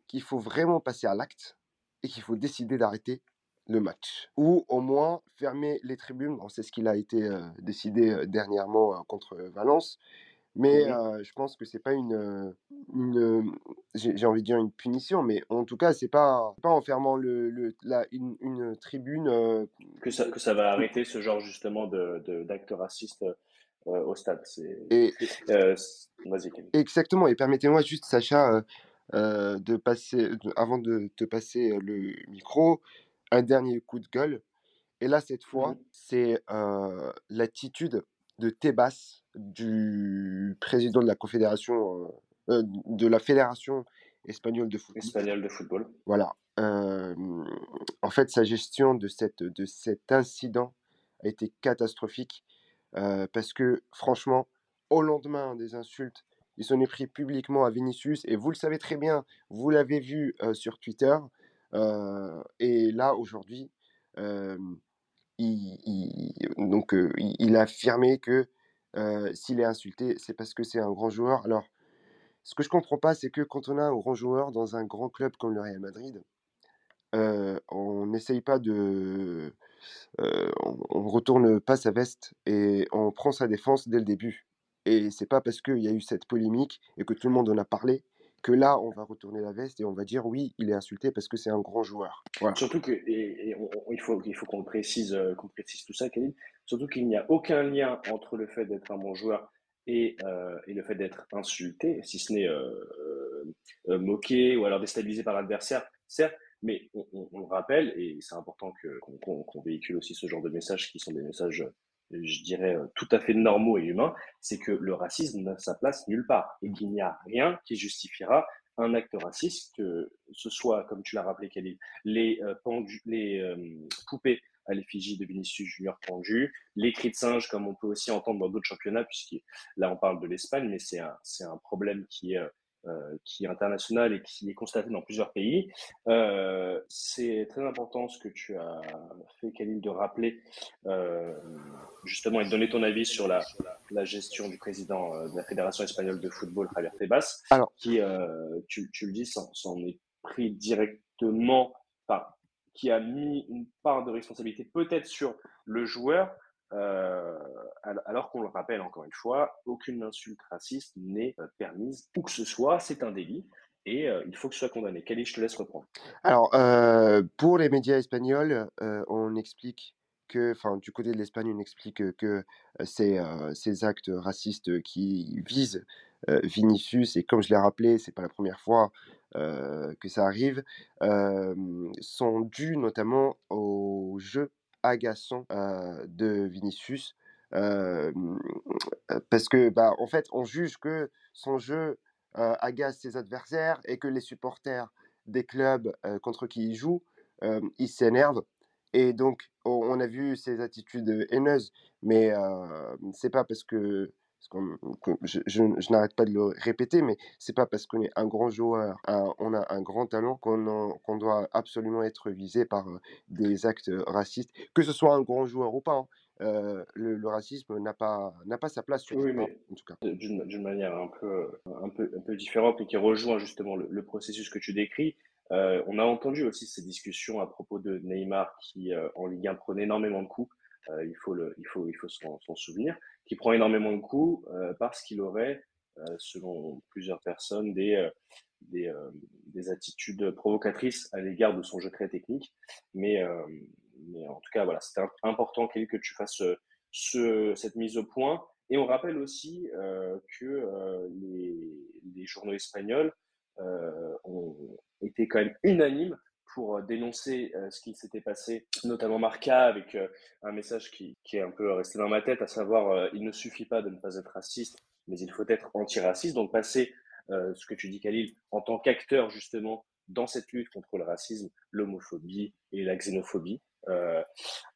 qu'il faut vraiment passer à l'acte et qu'il faut décider d'arrêter le match. Ou au moins fermer les tribunes. c'est ce qu'il a été décidé dernièrement contre Valence. Mais je pense que c'est pas une, une j'ai envie de dire une punition, mais en tout cas, c'est pas, pas en fermant le, le la, une, une, tribune. Que, ça, que ça va arrêter ce genre justement d'actes de, d'actes racistes au stade. Et, Vas-y, Exactement, et permettez-moi juste, Sacha, de passer, avant de te passer le micro, un dernier coup de gueule. Et là, cette fois, mmh c'est l'attitude de Tebas, du président de la confédération, euh, de la fédération espagnole de football. Espagnole de football. Voilà. en fait, sa gestion de, cette, de cet incident a été catastrophique parce que, franchement, au lendemain des insultes, il s'en est pris publiquement à Vinicius et vous le savez très bien, vous l'avez vu sur Twitter. et là, aujourd'hui, il, donc, il, a affirmé que s'il est insulté, c'est parce que c'est un grand joueur. Alors, ce que je comprends pas, c'est que quand on a un grand joueur dans un grand club comme le Real Madrid, on n'essaye pas de. on, retourne pas sa veste et on prend sa défense dès le début. Et c'est pas parce qu'il y a eu cette polémique et que tout le monde en a parlé que là, on va retourner la veste et on va dire oui, il est insulté parce que c'est un grand joueur. Surtout que, et, il faut, qu'on précise, euh, qu'on précise tout ça, Khalid, surtout qu'il n'y a aucun lien entre le fait d'être un bon joueur et, euh, le fait d'être insulté, si ce n'est euh, moqué ou alors déstabilisé par l'adversaire, certes, mais on, le rappelle, et c'est important qu'on véhicule aussi ce genre de messages qui sont des messages je dirais, euh, tout à fait normaux et humains, c'est que le racisme n'a sa place nulle part et qu'il n'y a rien qui justifiera un acte raciste, que ce soit, comme tu l'as rappelé, les, euh, les euh, poupées à l'effigie de Vinicius Junior pendues, les cris de singe, comme on peut aussi entendre dans d'autres championnats, puisque là on parle de l'Espagne, mais c'est un, un problème qui est qui est international et qui est constaté dans plusieurs pays. Euh, c'est très important ce que tu as fait, Khalil, de rappeler euh, justement et de donner ton avis sur la, la gestion du président de la Fédération espagnole de football, Javier Tebas, Alors. qui, tu, tu, le dis, s'en est pris directement, enfin, qui a mis une part de responsabilité peut-être sur le joueur, euh, alors qu'on le rappelle encore une fois, aucune insulte raciste n'est euh, permise, où que ce soit, c'est un délit et euh, il faut que ce soit condamné. Khalid, je te laisse reprendre. Alors, pour les médias espagnols, on explique que, enfin, du côté de l'Espagne, on explique que ces, ces actes racistes qui visent Vinicius, et comme je l'ai rappelé, c'est pas la première fois que ça arrive, sont dus notamment au jeu agaçant de Vinicius. parce que, bah, en fait, on juge que son jeu agace ses adversaires et que les supporters des clubs contre qui il joue, ils s'énervent. Et donc, on, a vu ses attitudes haineuses, mais c'est pas parce que je, n'arrête pas de le répéter, mais c'est pas parce qu'on est un grand joueur, on a un grand talent qu'on doit absolument être visé par euh, des actes racistes, que ce soit un grand joueur ou pas. Hein. Euh, le, racisme n'a pas, n'a pas sa place sur oui, mais en tout cas. D'une manière un peu, un, peu, un peu différente et qui rejoint justement le, processus que tu décris. Euh, on a entendu aussi ces discussions à propos de Neymar qui, en Ligue 1, prenait énormément de coups. il faut, le, il faut, il faut s'en souvenir qui prend énormément de coups euh, parce qu'il aurait, euh, selon plusieurs personnes, des, euh, des, des, attitudes provocatrices à l'égard de son jeu très technique. Mais, mais en tout cas, voilà, c'était important, que tu fasses ce, cette mise au point. Et on rappelle aussi que les, les, journaux espagnols ont été quand même unanimes pour dénoncer ce qui s'était passé, notamment Marca, avec un message qui, est un peu resté dans ma tête, à savoir il ne suffit pas de ne pas être raciste, mais il faut être antiraciste. Donc passer ce que tu dis, Khalil, en tant qu'acteur justement dans cette lutte contre le racisme, l'homophobie et la xénophobie. Euh,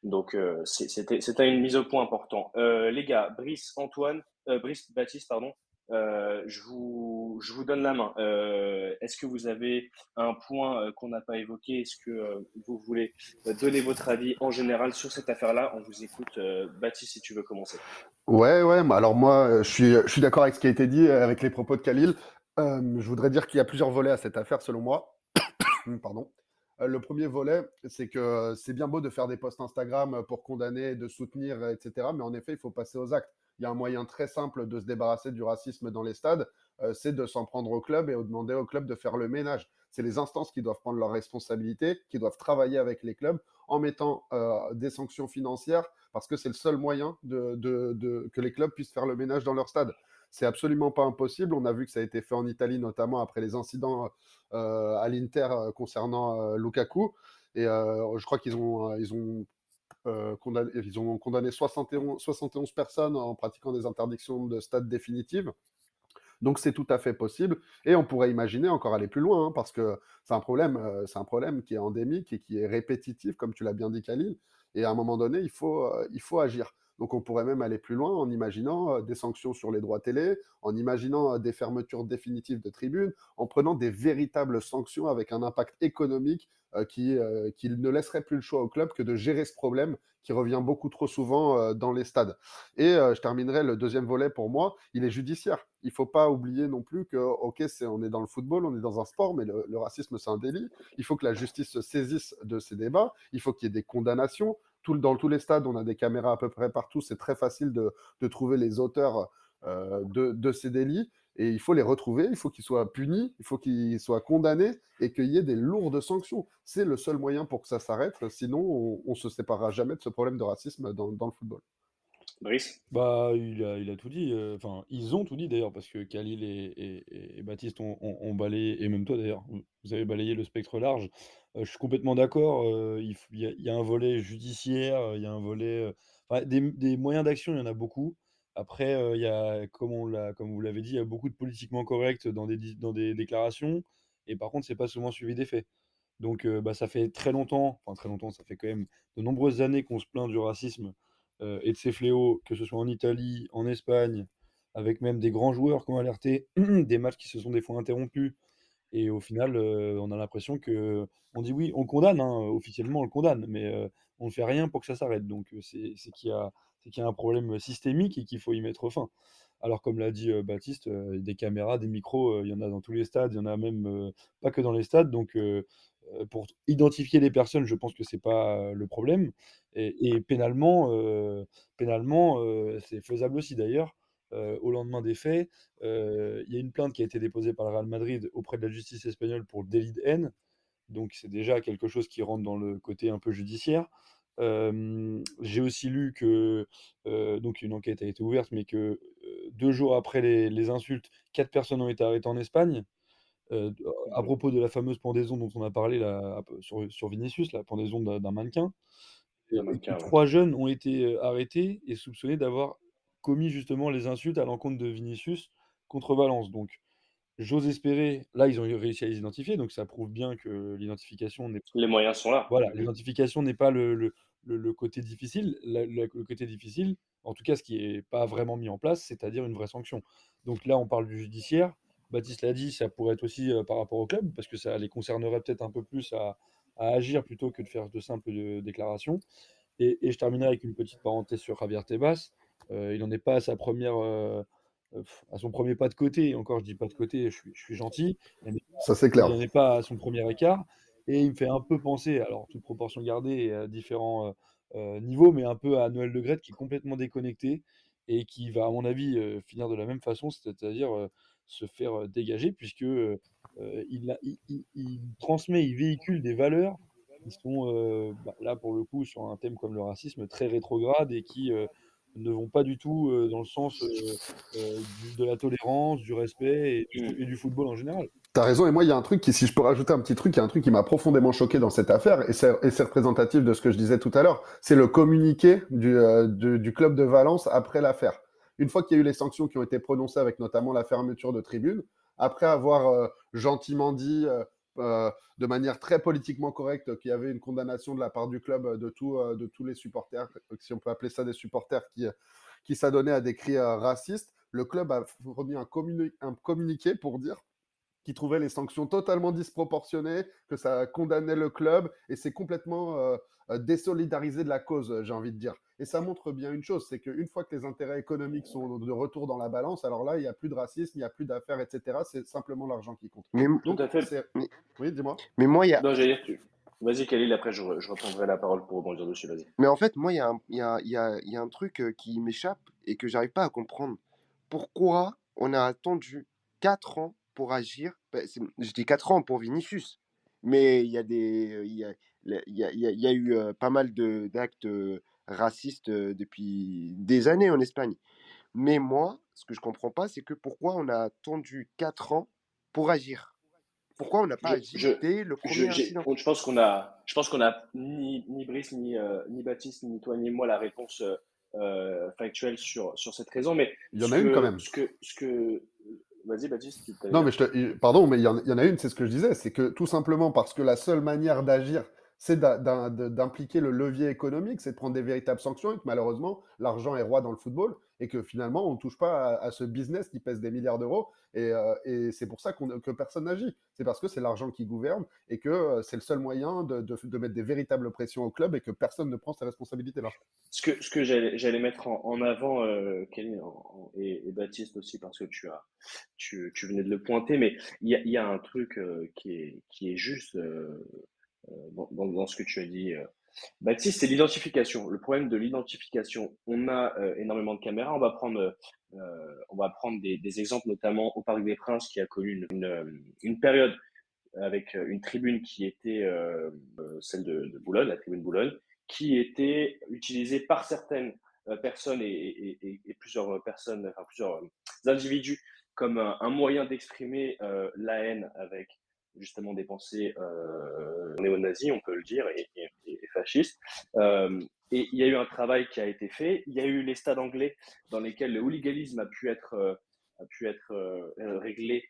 donc euh, c'était une mise au point important. Euh, les gars, Brice, Antoine, Brice, Baptiste, pardon, je, vous, je vous donne la main. Est-ce que vous avez un point qu'on n'a pas évoqué? Est-ce que vous voulez donner votre avis en général sur cette affaire-là? On vous écoute. Baptiste, si tu veux commencer. Ouais, ouais. Alors moi, je suis, je suis d'accord avec ce qui a été dit, avec les propos de Khalil. je voudrais dire qu'il y a plusieurs volets à cette affaire, selon moi. Pardon. Euh, le premier volet, c'est que c'est bien beau de faire des posts Instagram pour condamner, de soutenir, etc. Mais en effet, il faut passer aux actes. Il y a un moyen très simple de se débarrasser du racisme dans les stades, euh, c'est de s'en prendre au club et de demander au club de faire le ménage. C'est les instances qui doivent prendre leurs responsabilités, qui doivent travailler avec les clubs en mettant euh, des sanctions financières, parce que c'est le seul moyen que les clubs puissent faire le ménage dans leur stade. C'est absolument pas impossible. On a vu que ça a été fait en Italie, notamment après les incidents euh, à l'Inter concernant Lukaku. Et je crois qu'ils ont, ils ont, condamné, ils ont condamné 71, 71 personnes en pratiquant des interdictions de stade définitives. Donc c'est tout à fait possible et on pourrait imaginer encore aller plus loin hein, parce que c'est un problème, c'est un problème qui est endémique et qui est répétitif comme tu l'as bien dit Khalil. Et à un moment donné, il faut, il faut agir. Donc on pourrait même aller plus loin en imaginant euh, des sanctions sur les droits télé, en imaginant euh, des fermetures définitives de tribunes, en prenant des véritables sanctions avec un impact économique euh, qui, ne laisserait plus le choix au club que de gérer ce problème qui revient beaucoup trop souvent dans les stades. Et je terminerai le deuxième volet pour moi, il est judiciaire. Il ne faut pas oublier non plus que, ok, c'est, on est dans le football, on est dans un sport, mais le, le racisme, c'est un délit. Il faut que la justice se saisisse de ces débats, il faut qu'il y ait des condamnations dans tous les stades, on a des caméras à peu près partout. C'est très facile de, trouver les auteurs euh, de, ces délits. Et il faut les retrouver, il faut qu'ils soient punis, il faut qu'ils soient condamnés et qu'il y ait des lourdes sanctions. C'est le seul moyen pour que ça s'arrête. Sinon, on ne se séparera jamais de ce problème de racisme dans le football. Brice Bah, il a il a tout dit, euh, enfin, ils ont tout dit d'ailleurs parce que Khalil et et Baptiste ont balayé et même toi d'ailleurs, vous avez balayé le spectre large. Euh, je suis complètement d'accord, euh, il y a un volet judiciaire, il y a un volet, des moyens d'action, il y en a beaucoup. Après, y a comme on comme vous l'avez dit, il y a beaucoup de politiquement correct dans des dans des déclarations et par contre, c'est pas souvent suivi des faits. Donc, bah, ça fait très longtemps, enfin très longtemps, ça fait quand même de nombreuses années qu'on se plaint du racisme euh, et de ces fléaux, que ce soit en Italie, en Espagne, avec même des grands joueurs qui ont alerté, des matchs qui se sont des fois interrompus. Et au final, euh, on a l'impression que on dit oui, on condamne, hein, officiellement on le condamne, mais euh, on ne fait rien pour que ça s'arrête. Donc c'est qu'il y, a, qu'il y a un problème systémique et qu'il faut y mettre fin. Alors comme l'a dit Baptiste, des caméras, des micros, il y en a dans tous les stades, il y en a même pas que dans les stades. Donc pour identifier les personnes, je pense que c'est pas le problème. Et, pénalement, euh, pénalement euh, c'est faisable aussi d'ailleurs. au lendemain des faits, il y a une plainte qui a été déposée par le Real Madrid auprès de la justice espagnole pour délit de haine. Donc c'est déjà quelque chose qui rentre dans le côté un peu judiciaire. j'ai aussi lu que donc une enquête a été ouverte, mais que deux jours après les, insultes, quatre personnes ont été arrêtées en Espagne. Euh, à propos de la fameuse pendaison dont on a parlé là, sur, sur Vinicius, la pendaison d'un mannequin. Trois jeunes ont été euh, arrêtés et soupçonnés d'avoir commis justement les insultes à l'encontre de Vinicius contre Valence. Donc, j'ose espérer, là, ils ont réussi à les identifier, donc ça prouve bien que l'identification n'est Les moyens sont là. Voilà, l'identification n'est pas le, le, le, côté difficile. le côté difficile, en tout cas, ce qui n'est pas vraiment mis en place, c'est-à-dire une vraie sanction. Donc là, on parle du judiciaire. Baptiste l'a dit, ça pourrait être aussi par rapport au club, parce que ça les concernerait peut-être un peu plus à, agir plutôt que de faire de simples déclarations. Et, je terminerai avec une petite parenthèse sur Javier Tebas. il n'en est pas à sa première, à son premier pas de côté. Et encore, je dis pas de côté, je suis, gentil. Ça c'est clair. Il n'en est pas à son premier écart. Et il me fait un peu penser, alors toute proportion gardée, à différents niveaux, mais un peu à Noël Le Gret qui est complètement déconnecté et qui va, à mon avis, finir de la même façon, c'est-à-dire se faire dégager, puisque il, il, transmet, il véhicule des valeurs qui sont, bah, là pour le coup, sur un thème comme le racisme, très rétrograde et qui ne vont pas du tout dans le sens de la tolérance, du respect et, et du football en général. T'as raison, et moi, il y a un truc qui, si je peux rajouter un petit truc, il y a un truc qui m'a profondément choqué dans cette affaire, et c'est représentatif de ce que je disais tout à l'heure, c'est le communiqué du, euh, du, club de Valence après l'affaire. Une fois qu'il y a eu les sanctions qui ont été prononcées, avec notamment la fermeture de tribune, après avoir euh, gentiment dit, euh, de manière très politiquement correcte, qu'il y avait une condamnation de la part du club de, tous les supporters, si on peut appeler ça des supporters qui, s'adonnaient à des cris racistes, le club a remis un, un communiqué pour dire qui trouvait les sanctions totalement disproportionnées, que ça condamnait le club, et c'est complètement euh, euh, désolidarisé de la cause, j'ai envie de dire. Et ça montre bien une chose, c'est qu'une fois que les intérêts économiques sont de retour dans la balance, alors là, il n'y a plus de racisme, il n'y a plus d'affaires, etc. C'est simplement l'argent qui compte. Mais, Tout à fait. Oui, dis-moi. Mais moi, il y a... Non, j'allais dire, Vas-y, Khalil, après je, reprendrai la parole pour rebondir dessus, vas-y. Mais en fait, moi, il y, y, a, y, a, y a un truc euh, qui m'échappe et que j'arrive pas à comprendre. Pourquoi on a attendu 4 ans pour agir. Bah, je dis 4 ans pour Vinicius, mais il y a des, il y a, il y a, il y a eu pas mal d'actes racistes depuis des années en Espagne. Mais moi, ce que je comprends pas, c'est que pourquoi on a attendu 4 ans pour agir? Pourquoi on n'a pas agi dès le premier incident? Je pense qu'on a, je pense qu'on a ni, ni Brice, ni, ni Baptiste, ni toi, ni moi la réponse factuelle sur, sur cette raison. Mais il y en a une quand même. Ce que, ce que Vas-y, Baptiste. Non, mais je pardon, mais il y, en, a une, c'est ce que je disais, c'est que tout simplement parce que la seule manière d'agir, c'est d'impliquer le levier économique, c'est de prendre des véritables sanctions et que malheureusement, l'argent est roi dans le football et que finalement, on ne touche pas à, ce business qui pèse des milliards d'euros. Et, euh, c'est pour ça que personne n'agit. C'est parce que c'est l'argent qui gouverne et que euh, c'est le seul moyen de, mettre des véritables pressions au club et que personne ne prend ses responsabilités là. Ce que, ce que j'allais mettre en, avant, euh, Kelly et, Baptiste aussi, parce que tu, as, tu, venais de le pointer, mais il y a, un truc qui, est, qui est juste dans, ce que tu as dit Baptiste, c'est l'identification. Le problème de l'identification, on a euh, énormément de caméras. On va prendre, euh, on va prendre des, exemples, notamment au Parc des Princes, qui a connu une, période avec une tribune qui était euh, celle de, Boulogne, la tribune Boulogne, qui était utilisée par certaines personnes et, plusieurs personnes, enfin plusieurs individus comme un moyen d'exprimer la haine avec justement des pensées euh, néo-nazis, on peut le dire, et, fascistes. Euh, et il y a eu un travail qui a été fait. Il y a eu les stades anglais dans lesquels le hooliganisme a pu être, euh, a pu être euh, réglé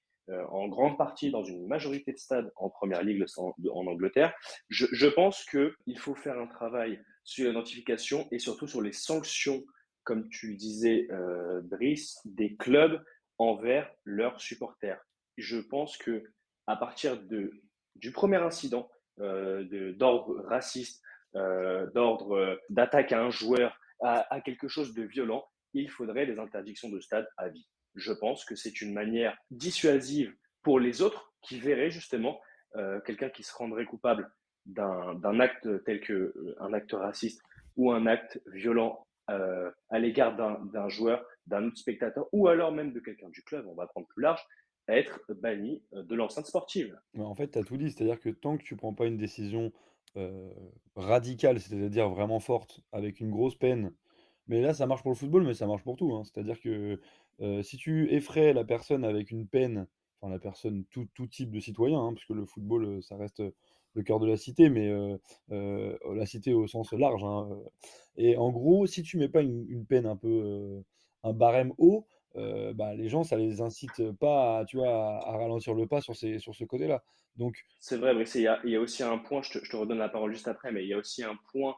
en grande partie dans une majorité de stades en première ligue en Angleterre. Je, je pense qu'il faut faire un travail sur l'identification et surtout sur les sanctions, comme tu disais, Brice, des clubs envers leurs supporters. Je pense que à partir du premier incident euh, d'ordre raciste, euh, d'ordre euh, d'attaque à un joueur, à, quelque chose de violent, il faudrait des interdictions de stade à vie. Je pense que c'est une manière dissuasive pour les autres qui verraient justement quelqu'un qui se rendrait coupable d'un acte tel que un acte raciste ou un acte violent à l'égard d'un joueur, d'un autre spectateur, ou alors même de quelqu'un du club, on va prendre plus large, être banni de l'enceinte sportive. en fait, tu as tout dit, c'est-à-dire que tant que tu prends pas une décision radicale, c'est-à-dire vraiment forte, avec une grosse peine, mais là ça marche pour le football, mais ça marche pour tout, hein. c'est-à-dire que si tu effraies la personne avec une peine, enfin la personne, tout, type de citoyen, hein, parce que le football ça reste le cœur de la cité, mais la cité au sens large. Hein, et en gros, si tu mets pas une peine un peu, un barème haut, bah, les gens, ça les incite pas à, tu vois, à, ralentir le pas sur, ce côté-là. C'est vrai, il y, a, aussi un point, je te, redonne la parole juste après, mais il y a aussi un point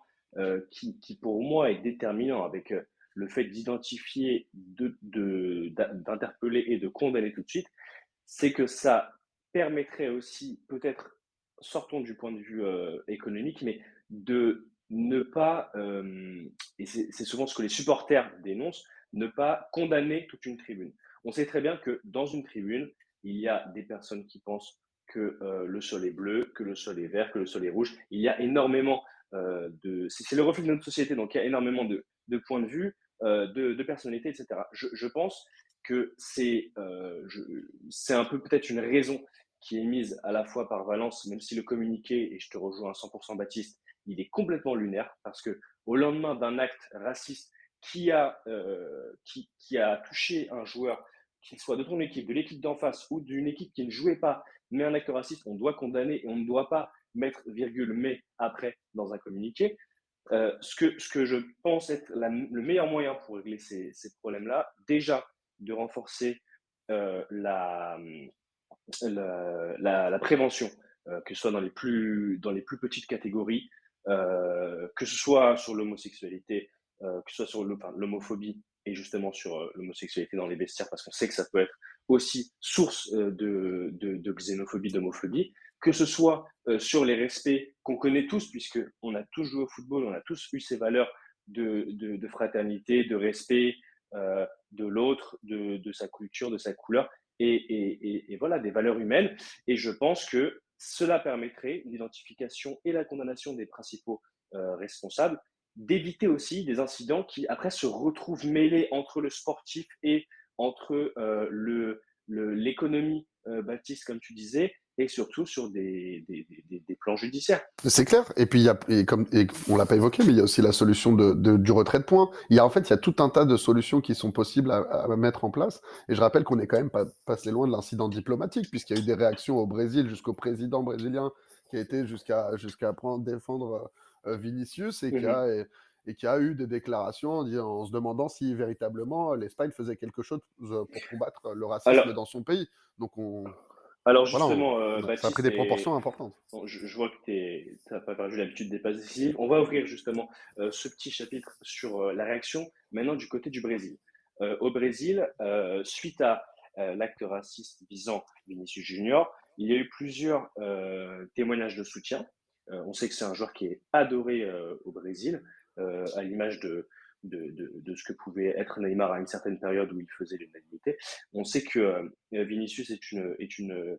qui, qui, pour moi, est déterminant avec le fait d'identifier, d'interpeller et de condamner tout de suite, c'est que ça permettrait aussi, peut-être, sortons du point de vue économique, mais de ne pas, et c'est souvent ce que les supporters dénoncent, ne pas condamner toute une tribune. On sait très bien que dans une tribune, il y a des personnes qui pensent que euh, le sol est bleu, que le sol est vert, que le sol est rouge. Il y a énormément euh, de... C'est le reflet de notre société, donc il y a énormément de, points de vue, euh, de, personnalités, etc. Je, pense que c'est un peu peut-être une raison qui est mise à la fois par Valence, même si le communiqué, et je te rejoins à 100% Baptiste, il est complètement lunaire, parce que au lendemain d'un acte raciste qui a, qui, qui a touché un joueur, qu'il soit de ton équipe, de l'équipe d'en face ou d'une équipe qui ne jouait pas, mais un acteur raciste, on doit condamner et on ne doit pas mettre virgule mais après dans un communiqué. Euh, ce, que, ce que je pense être le meilleur moyen pour régler ces, ces problèmes-là, déjà de renforcer euh, la, la, prévention, euh, que ce soit dans les plus, dans les plus petites catégories, euh, que ce soit sur l'homosexualité, euh, que ce soit sur l'homophobie et justement sur euh, l'homosexualité dans les vestiaires, parce qu'on sait que ça peut être aussi source de, de, xénophobie, d'homophobie que ce soit euh, sur les respects qu'on connaît tous, puisque on a tous joué au football, on a tous eu ces valeurs de, fraternité, de respect euh, de l'autre, de, sa culture, de sa couleur, et, voilà, des valeurs humaines. Et je pense que cela permettrait l'identification et la condamnation des principaux euh, responsables, d'éviter aussi des incidents qui après se retrouvent mêlés entre le sportif et entre le l'économie, Baptiste, comme tu disais, et surtout sur des, des, plans judiciaires. C'est clair. Et puis, il y a, et comme on l'a pas évoqué, mais il y a aussi la solution de, du retrait de points. Il y a en fait, il y a tout un tas de solutions qui sont possibles à, mettre en place. Et je rappelle qu'on est quand même pas passé loin de l'incident diplomatique, puisqu'il y a eu des réactions au Brésil jusqu'au président brésilien qui a été jusqu'à jusqu'à défendre euh, Vinicius et qui a et, et qui a eu des déclarations en, se demandant si véritablement l'Espagne faisait quelque chose pour combattre le racisme Alors, dans son pays. Donc on alors justement, voilà, on, euh, ça a pris des proportions importantes. Je, je vois que tu n'as pas perdu l'habitude des passes décisives. On va ouvrir justement euh, ce petit chapitre sur euh, la réaction maintenant du côté du Brésil. Euh, au Brésil, euh, suite à euh, l'acte raciste visant Vinicius Junior, il y a eu plusieurs témoignages de soutien. On sait que c'est un joueur qui est adoré au Brésil, à l'image de, de, de, ce que pouvait être Neymar à une certaine période où il faisait l'unanimité. On sait que euh, Vinicius est une, est une,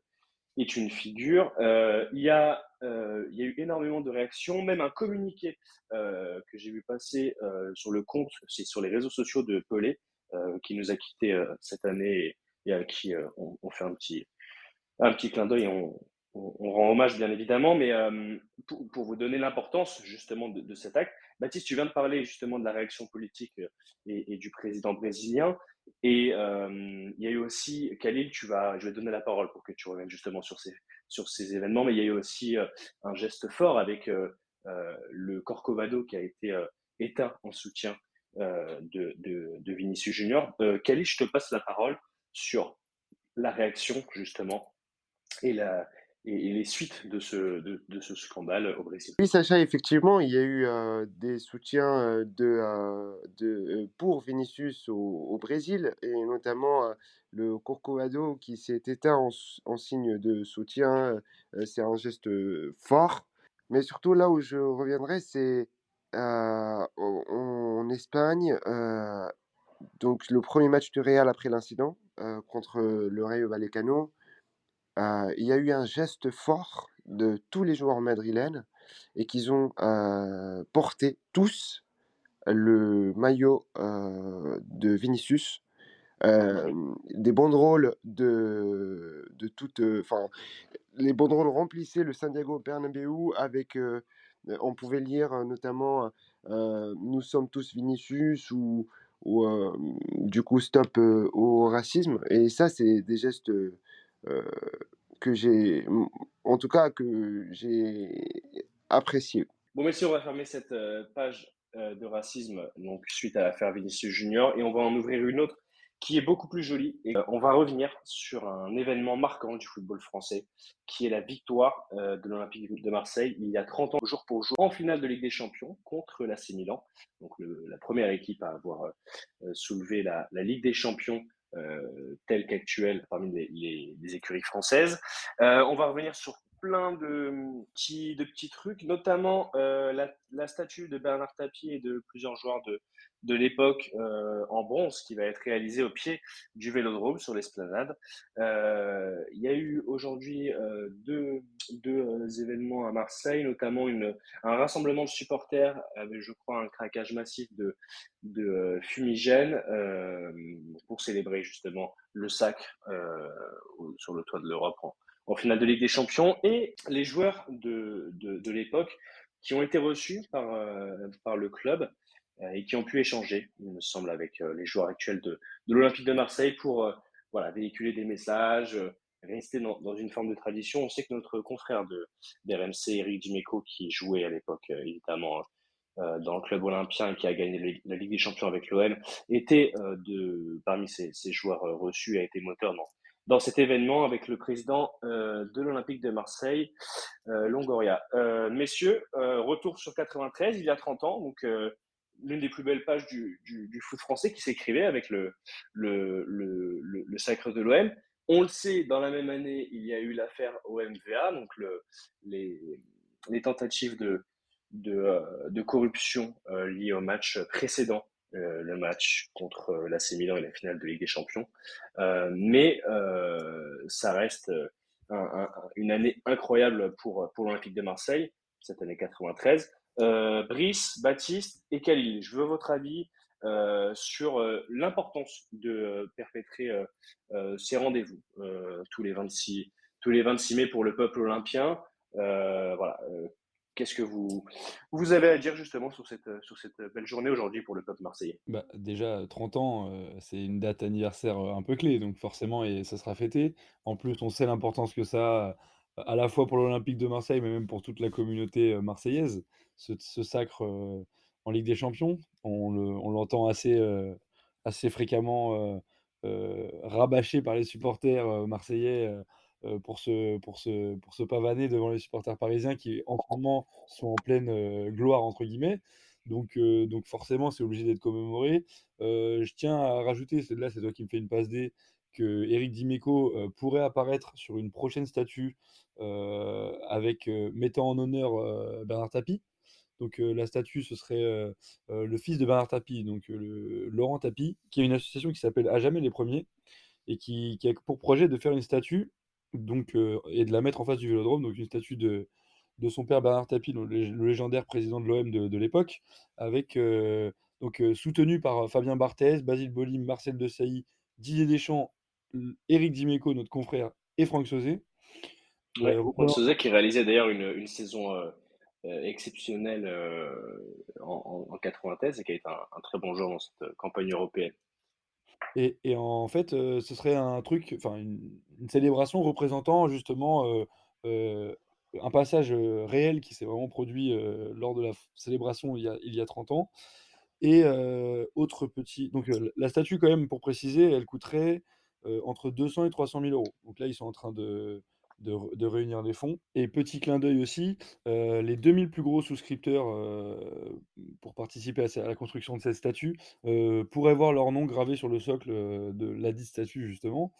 est une figure. Euh, il, y a, euh, y a eu énormément de réactions, même un communiqué euh, que j'ai vu passer euh, sur le compte, c'est sur les réseaux sociaux de Pelé, euh, qui nous a quittés cette année et, à qui on, fait un petit, un petit clin d'œil on, rend hommage bien évidemment, mais euh, pour, vous donner l'importance justement de, cet acte, Baptiste, tu viens de parler justement de la réaction politique euh, et, du président brésilien, et euh, il y a eu aussi, Khalil, tu vas, je vais donner la parole pour que tu reviennes justement sur ces, sur ces événements, mais il y a eu aussi un geste fort avec le Corcovado qui a été éteint en soutien de, de, de, Vinicius Junior. Khalil, je te passe la parole sur la réaction justement et la, et, les suites de ce, de, de, ce scandale au Brésil. Oui, Sacha, effectivement, il y a eu euh, des soutiens euh, de, euh, de, pour Vinicius au, au, Brésil, et notamment le Corcovado qui s'est éteint en, en, signe de soutien. c'est un geste fort. Mais surtout, là où je reviendrai, c'est en, Espagne, donc le premier match du Real après l'incident contre le Rayo Vallecano. Euh, il y a eu un geste fort de tous les joueurs madrilènes et qu'ils ont euh, porté tous le maillot de Vinicius. des banderoles de, de toutes. Enfin, les banderoles remplissaient le Santiago Bernabéu avec. on pouvait lire notamment Nous sommes tous Vinicius ou, ou du coup Stop au racisme. Et ça, c'est des gestes que j'ai, en tout cas, que j'ai apprécié. Bon, messieurs, on va fermer cette euh, page euh, de racisme donc suite à l'affaire Vinicius Junior et on va en ouvrir une autre qui est beaucoup plus jolie. Et on va revenir sur un événement marquant du football français, qui est la victoire de l'Olympique de Marseille il y a 30 ans, jour pour jour, en finale de Ligue des Champions contre l'AC Milan, donc la première équipe à avoir soulevé la Ligue des Champions euh, tel qu'actuel parmi les, les, les, écuries françaises. Euh, on va revenir sur plein de petits, de petits trucs, notamment euh, la, la, statue de Bernard Tapie et de plusieurs joueurs de, de l'époque euh, en bronze qui va être réalisée au pied du Vélodrome sur l'esplanade. Euh, il y a eu aujourd'hui euh, deux, deux événements à Marseille, notamment une, un rassemblement de supporters avec, je crois, un craquage massif de, de fumigène pour célébrer justement le sac sur le toit de l'Europe en finale de Ligue des Champions, et les joueurs de, de, l'époque qui ont été reçus par, euh, par le club et qui ont pu échanger, il me semble, avec les joueurs actuels de, de l'Olympique de Marseille pour voilà, véhiculer des messages, rester dans, une forme de tradition. On sait que notre confrère de d'RMC, Eric Dimeco, qui jouait à l'époque évidemment euh, dans le club olympien et qui a gagné la Ligue des Champions avec l'OM, était euh, de, parmi ces, ces joueurs euh, reçus, a été moteur dans, dans cet événement avec le président de l'Olympique de Marseille, Longoria. messieurs, retour sur 93, il y a 30 ans, donc l'une des plus belles pages du, foot français qui s'écrivait avec le, sacre de l'OM. On le sait, dans la même année, il y a eu l'affaire OMVA, donc le, les, tentatives de, euh, corruption euh, liée au match précédent, euh, le match contre l'AC Milan et la finale de Ligue des Champions. mais ça reste une année incroyable pour, pour l'Olympique de Marseille, cette année 93. Brice, Baptiste et Khalil, je veux votre avis sur l'importance de perpétrer ces rendez-vous tous les 26 tous les 26 mai pour le peuple olympien. voilà, Qu'est-ce que vous, vous avez à dire justement sur cette, sur cette belle journée aujourd'hui pour le peuple marseillais? Bah, Déjà, 30 ans, euh, c'est une date anniversaire euh, un peu clé, donc forcément, et ça sera fêté. En plus, on sait l'importance que ça a, à la fois pour l'Olympique de Marseille, mais même pour toute la communauté euh, marseillaise, ce, sacre en Ligue des Champions. On l'entend assez, assez fréquemment rabâché par les supporters marseillais pour, se, pour, se, pour se pavaner devant les supporters parisiens qui, en ce moment, sont en pleine euh, gloire, entre guillemets. Donc, euh, donc forcément, c'est obligé d'être commémoré. je tiens à rajouter, c'est là, c'est toi qui me fais une passe D, que Eric Dimeco pourrait apparaître sur une prochaine statue avec mettant en honneur Bernard Tapie. Donc la statue, ce serait le fils de Bernard Tapie, donc le, Laurent Tapie, qui a une association qui s'appelle À jamais les premiers, et qui, qui, a pour projet de faire une statue donc, euh, et de la mettre en face du Vélodrome, donc une statue de, de son père Bernard Tapie, le, légendaire président de l'OM de, l'époque, avec euh, donc euh, soutenu par Fabien Barthez, Basile Bolim, Marcel Desailly, Didier Deschamps, Éric Dimeco, notre confrère, et Franck Sauzet. Ouais, Franck Sauzet qui réalisait d'ailleurs une, une, saison exceptionnelle en, en, 93 et qui a été un, un, très bon joueur dans cette campagne européenne. Et, en fait, ce serait un truc, enfin une, célébration représentant justement un passage réel qui s'est vraiment produit lors de la célébration il y a, il y a 30 ans. Et autre petit, donc la statue quand même pour préciser, elle coûterait entre 200 et 300 000 euros. Donc là, ils sont en train de, de, réunir des fonds. Et petit clin d'œil aussi, euh, les 2000 plus gros souscripteurs euh, pour participer à, la construction de cette statue euh, pourraient voir leur nom gravé sur le socle de la dite statue, justement.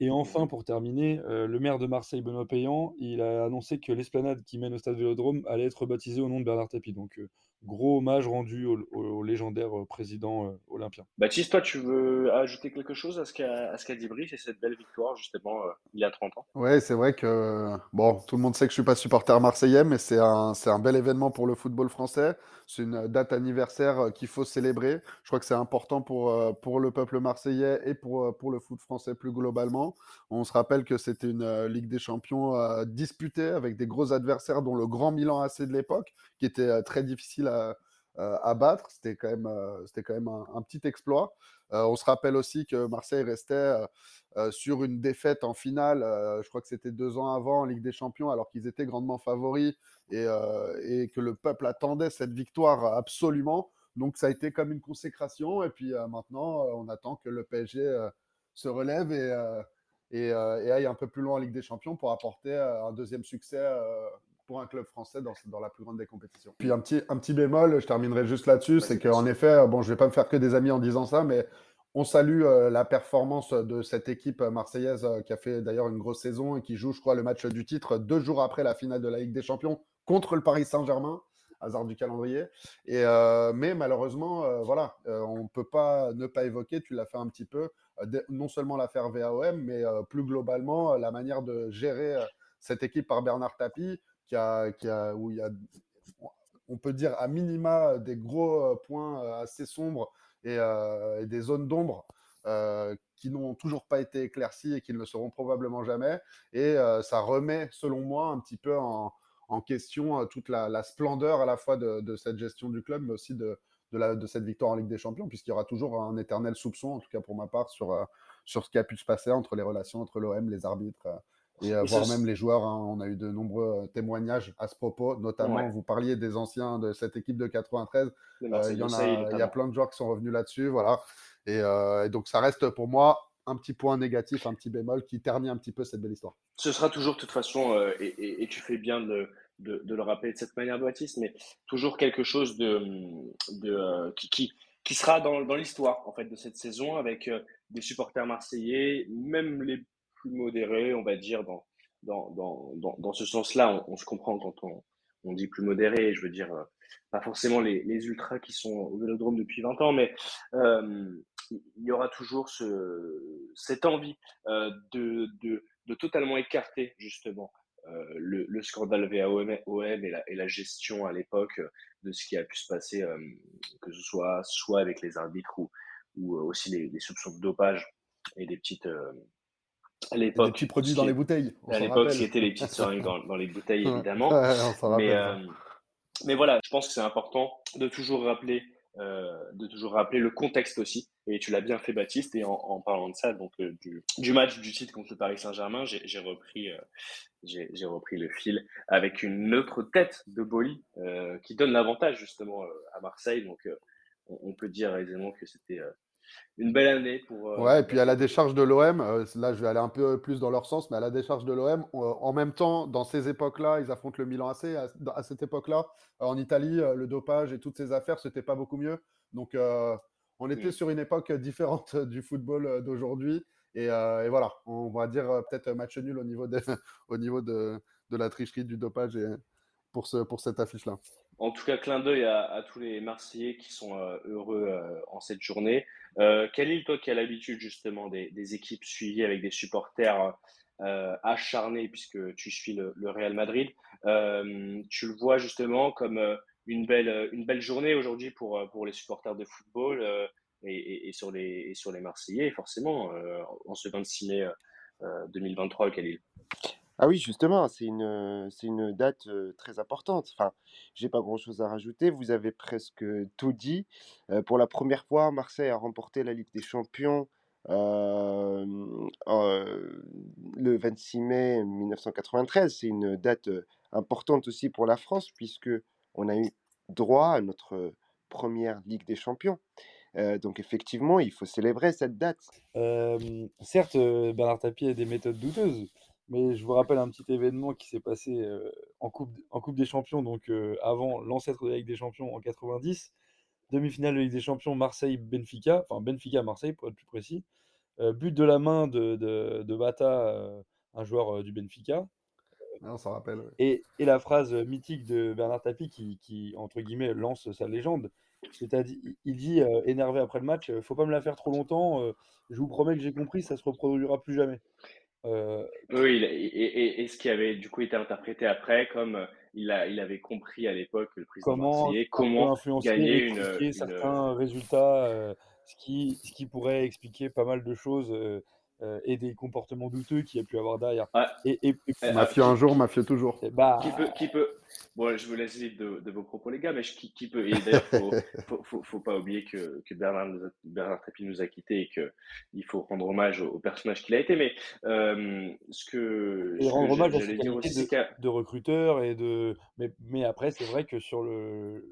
Et enfin, pour terminer, le maire de Marseille, Benoît Payan, il a annoncé que l'esplanade qui mène au stade Vélodrome allait être baptisée au nom de Bernard Tapie. Donc, gros hommage rendu au, légendaire euh, président euh, olympien. Baptiste, toi, tu veux ajouter quelque chose à ce qu'a dit Brice et cette belle victoire, justement, euh, il y a 30 ans? Oui, c'est vrai que, bon, tout le monde sait que je ne suis pas supporter marseillais, mais c'est un, un bel événement pour le football français. C'est une date anniversaire qu'il faut célébrer. Je crois que c'est important pour, pour le peuple marseillais et pour, pour le foot français plus globalement. On se rappelle que c'était une Ligue des Champions disputée avec des gros adversaires, dont le Grand Milan AC de l'époque, qui était très difficile à, battre. C'était quand même, euh, c'était quand même un, petit exploit. Euh, on se rappelle aussi que Marseille restait euh, sur une défaite en finale, je crois que c'était deux ans avant en Ligue des Champions, alors qu'ils étaient grandement favoris et, et, que le peuple attendait cette victoire absolument. Donc ça a été comme une consécration. Et puis maintenant, on attend que le PSG se relève et, et, et, aille un peu plus loin en Ligue des Champions pour apporter un deuxième succès pour un club français dans, dans, la plus grande des compétitions. Puis un petit, un petit bémol, je terminerai juste là-dessus, c'est qu'en effet, bon, je ne vais pas me faire que des amis en disant ça, mais on salue euh, la performance de cette équipe marseillaise euh, qui a fait d'ailleurs une grosse saison et qui joue, je crois, le match du titre deux jours après la finale de la Ligue des Champions contre le Paris Saint-Germain hasard du calendrier. Et, euh, mais malheureusement, voilà, on ne peut pas ne pas évoquer, tu l'as fait un petit peu, non seulement l'affaire VAOM, mais plus globalement, la manière de gérer cette équipe par Bernard Tapie, qui a, qui a, où il y a, on peut dire à minima, des gros euh, points euh, assez sombres et, euh, et des zones d'ombre qui n'ont toujours pas été éclaircies et qui ne le seront probablement jamais. Et ça remet, selon moi, un petit peu en, question toute la, splendeur à la fois de, de, cette gestion du club, mais aussi de, de, la, de cette victoire en Ligue des Champions, puisqu'il y aura toujours un éternel soupçon, en tout cas pour ma part, sur, sur ce qui a pu se passer entre les relations entre l'OM, les arbitres et, euh, Et voire même les joueurs. hein. On a eu de nombreux euh, témoignages à ce propos, notamment Ouais. vous parliez des anciens de cette équipe de 93. de Euh, Il y en a, y a plein de joueurs qui sont revenus là-dessus, voilà. Et, euh, et donc ça reste pour moi un petit point négatif, un petit bémol qui ternit un petit peu cette belle histoire. Ce sera toujours, de toute façon, euh, et, tu fais bien de, de, de le rappeler de cette manière, Baptiste, mais toujours quelque chose de, de, qui, qui, qui sera dans, dans l'histoire en fait, de cette saison avec des supporters marseillais, même les plus modérés, on va dire, dans, ce sens-là. On, se comprend quand on, dit plus modérés, je veux dire, euh, pas forcément les, ultras qui sont au vélodrome depuis 20 ans, mais euh, il y aura toujours ce, cette envie euh, de, totalement écarter justement le, le scandale VAOM OM et, la, et la gestion à l'époque de ce qui a pu se passer, que ce soit soit avec les arbitres ou, aussi les, soupçons de dopage et des petites. À Et des l'époque, petits produits dans les bouteilles. à l'époque, c'était les petites seringues dans, dans les bouteilles, évidemment. ouais, on Mais, euh, mais voilà, je pense que c'est important de toujours rappeler, euh, de toujours rappeler le contexte aussi. Et tu l'as bien fait, Baptiste. Et en, en parlant de ça, donc euh, du, du match du titre contre le Paris Saint-Germain, j'ai repris, euh, j'ai repris le fil avec une autre tête de Boli qui donne l'avantage justement à Marseille. Donc, on, on peut dire aisément que c'était une belle année pour. euh, Ouais, et puis à la décharge de l'OM, euh, là je vais aller un peu plus dans leur sens, mais à la décharge de l'OM, euh, en même temps, dans ces époques-là, ils affrontent le Milan AC. À, à cette époque-là, euh, en Italie, euh, le dopage et toutes ces affaires, c'était pas beaucoup mieux. Donc euh, on était Mm. sur une époque différente du football euh, d'aujourd'hui. Et, euh, et voilà, on va dire euh, peut-être match nul au niveau, de, au niveau de, de la tricherie, du dopage et pour, ce, pour cette affiche-là. En tout cas, clin d'œil à, tous les Marseillais qui sont euh, heureux euh, en cette journée. Euh, Khalil, toi qui as l'habitude justement des, équipes suivies avec des supporters euh, acharnés puisque tu suis le, Real Madrid, euh, tu le vois justement comme euh, une, belle, une belle journée aujourd'hui pour, euh, pour les supporters de football euh, et, sur les, et sur les Marseillais, forcément, euh, en ce 26 mai euh, 2023, Khalil. Ah oui, justement, c'est une, c'est une date très importante. Enfin, j'ai pas grand-chose à rajouter. Vous avez presque tout dit. Pour la première fois, Marseille a remporté la Ligue des Champions le 26 mai 1993. C'est une date importante aussi pour la France puisque on a eu droit à notre première Ligue des Champions. Donc effectivement, il faut célébrer cette date. Certes, Bernard Tapie a des méthodes douteuses, mais je vous rappelle un petit événement qui s'est passé euh, en, coupe, en Coupe des Champions, donc euh, avant l'ancêtre de la Ligue des Champions en 90, demi-finale de Ligue des Champions Marseille-Benfica, enfin Benfica-Marseille pour être plus précis, Euh, but de la main de, de, de Bata, un joueur du Benfica. Ah, on s'en rappelle. ouais. Et, et la phrase mythique de Bernard Tapie qui, qui, entre guillemets, lance sa légende. C'est-à-dire, il dit, euh, énervé après le match, faut pas me la faire trop longtemps, euh, je vous promets que j'ai compris, ça se reproduira plus jamais. Euh, Oui, et, et- et ce qui avait du coup été interprété après, comme euh, il, a, il avait compris à l'époque, le président comment comment influencer, gagner une, certains résultats, euh, ce, qui, ce qui pourrait expliquer pas mal de choses euh, euh, et des comportements douteux qu'il y a pu avoir derrière. Ah, Et, et- et- euh, Mafieux un jour, mafieux toujours. et bah, qui peut, qui peut. Bon, je vous laisse libre de, de vos propos, les gars, mais je- qui, qui peut. Et d'ailleurs, faut, faut, faut, faut pas oublier que, que Bernard, nous a- Bernard Tapie nous a quittés et que il faut rendre hommage au, au personnage qu'il a été. Mais euh, ce que, et ce que rendre hommage à dire aussi, de, de recruteur et de mais, mais après c'est vrai que sur le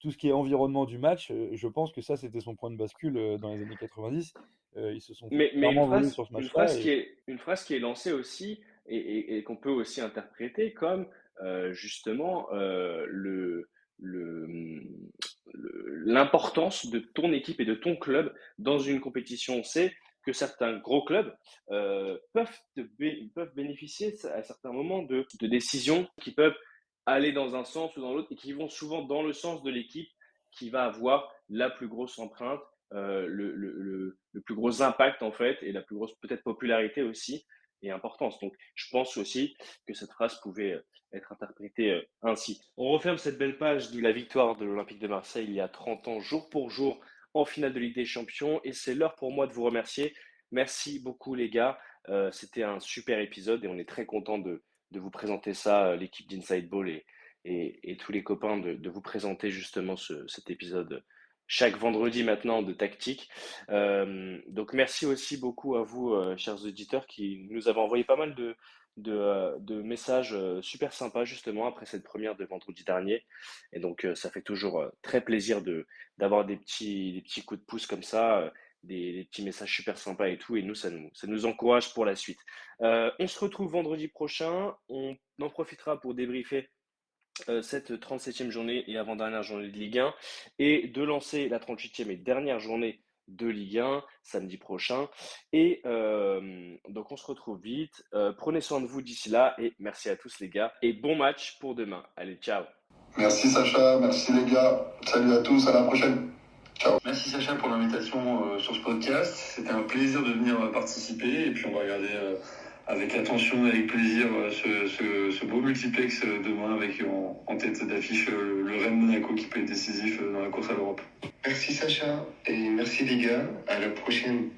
tout ce qui est environnement du match euh, je pense que ça c'était son point de bascule dans les années 90 Euh, ils se sont Mais, mais une, phrase, sur ce une, match-là phrase qui est, une phrase qui est lancée aussi et, et- et qu'on peut aussi interpréter comme euh, justement euh, le- l'importance de ton équipe et de ton club dans une compétition. On sait que certains gros clubs euh, peuvent, te bé- peuvent bénéficier à certains moments de, de décisions qui peuvent aller dans un sens ou dans l'autre et qui vont souvent dans le sens de l'équipe qui va avoir la plus grosse empreinte euh, le, plus gros impact en fait et la plus grosse peut-être popularité aussi et importance. Donc je pense aussi que cette phrase pouvait euh, être interprétée euh, ainsi. On referme cette belle page de la victoire de l'Olympique de Marseille il y a 30 ans, jour pour jour, en finale de Ligue des Champions. Et c'est l'heure pour moi de vous remercier. Merci beaucoup les gars. C'était un super épisode et on est très content de, vous présenter ça, l'équipe d'Inside Ball et, tous les copains, de, vous présenter justement ce, cet épisode chaque vendredi maintenant de tactique. Euh, donc merci aussi beaucoup à vous, euh, chers auditeurs, qui nous avez envoyé pas mal de, de, euh, messages super sympas justement après cette première de vendredi dernier. Et donc ça fait toujours très plaisir de d'avoir des petits, des petits coups de pouce comme ça, des, des petits messages super sympas et tout. Et nous, ça nous, ça nous encourage pour la suite. On se retrouve vendredi prochain. On en profitera pour débriefer cette 37e journée et avant-dernière journée de Ligue 1 et de lancer la 38e et dernière journée de Ligue 1 samedi prochain. Et euh, donc on se retrouve vite. Euh, prenez soin de vous d'ici là et merci à tous les gars et bon match pour demain. Allez, ciao. Merci Sacha, merci les gars. Salut à tous, à la prochaine. Ciao. Merci Sacha pour l'invitation euh, sur ce podcast. C'était un plaisir de venir euh, participer et puis on va regarder euh, avec attention et avec plaisir euh, ce, ce, beau multiplex euh, demain avec en, en tête d'affiche euh, le Rennes Monaco qui peut être décisif euh, dans la course à l'Europe. Merci Sacha et merci les gars. À la prochaine.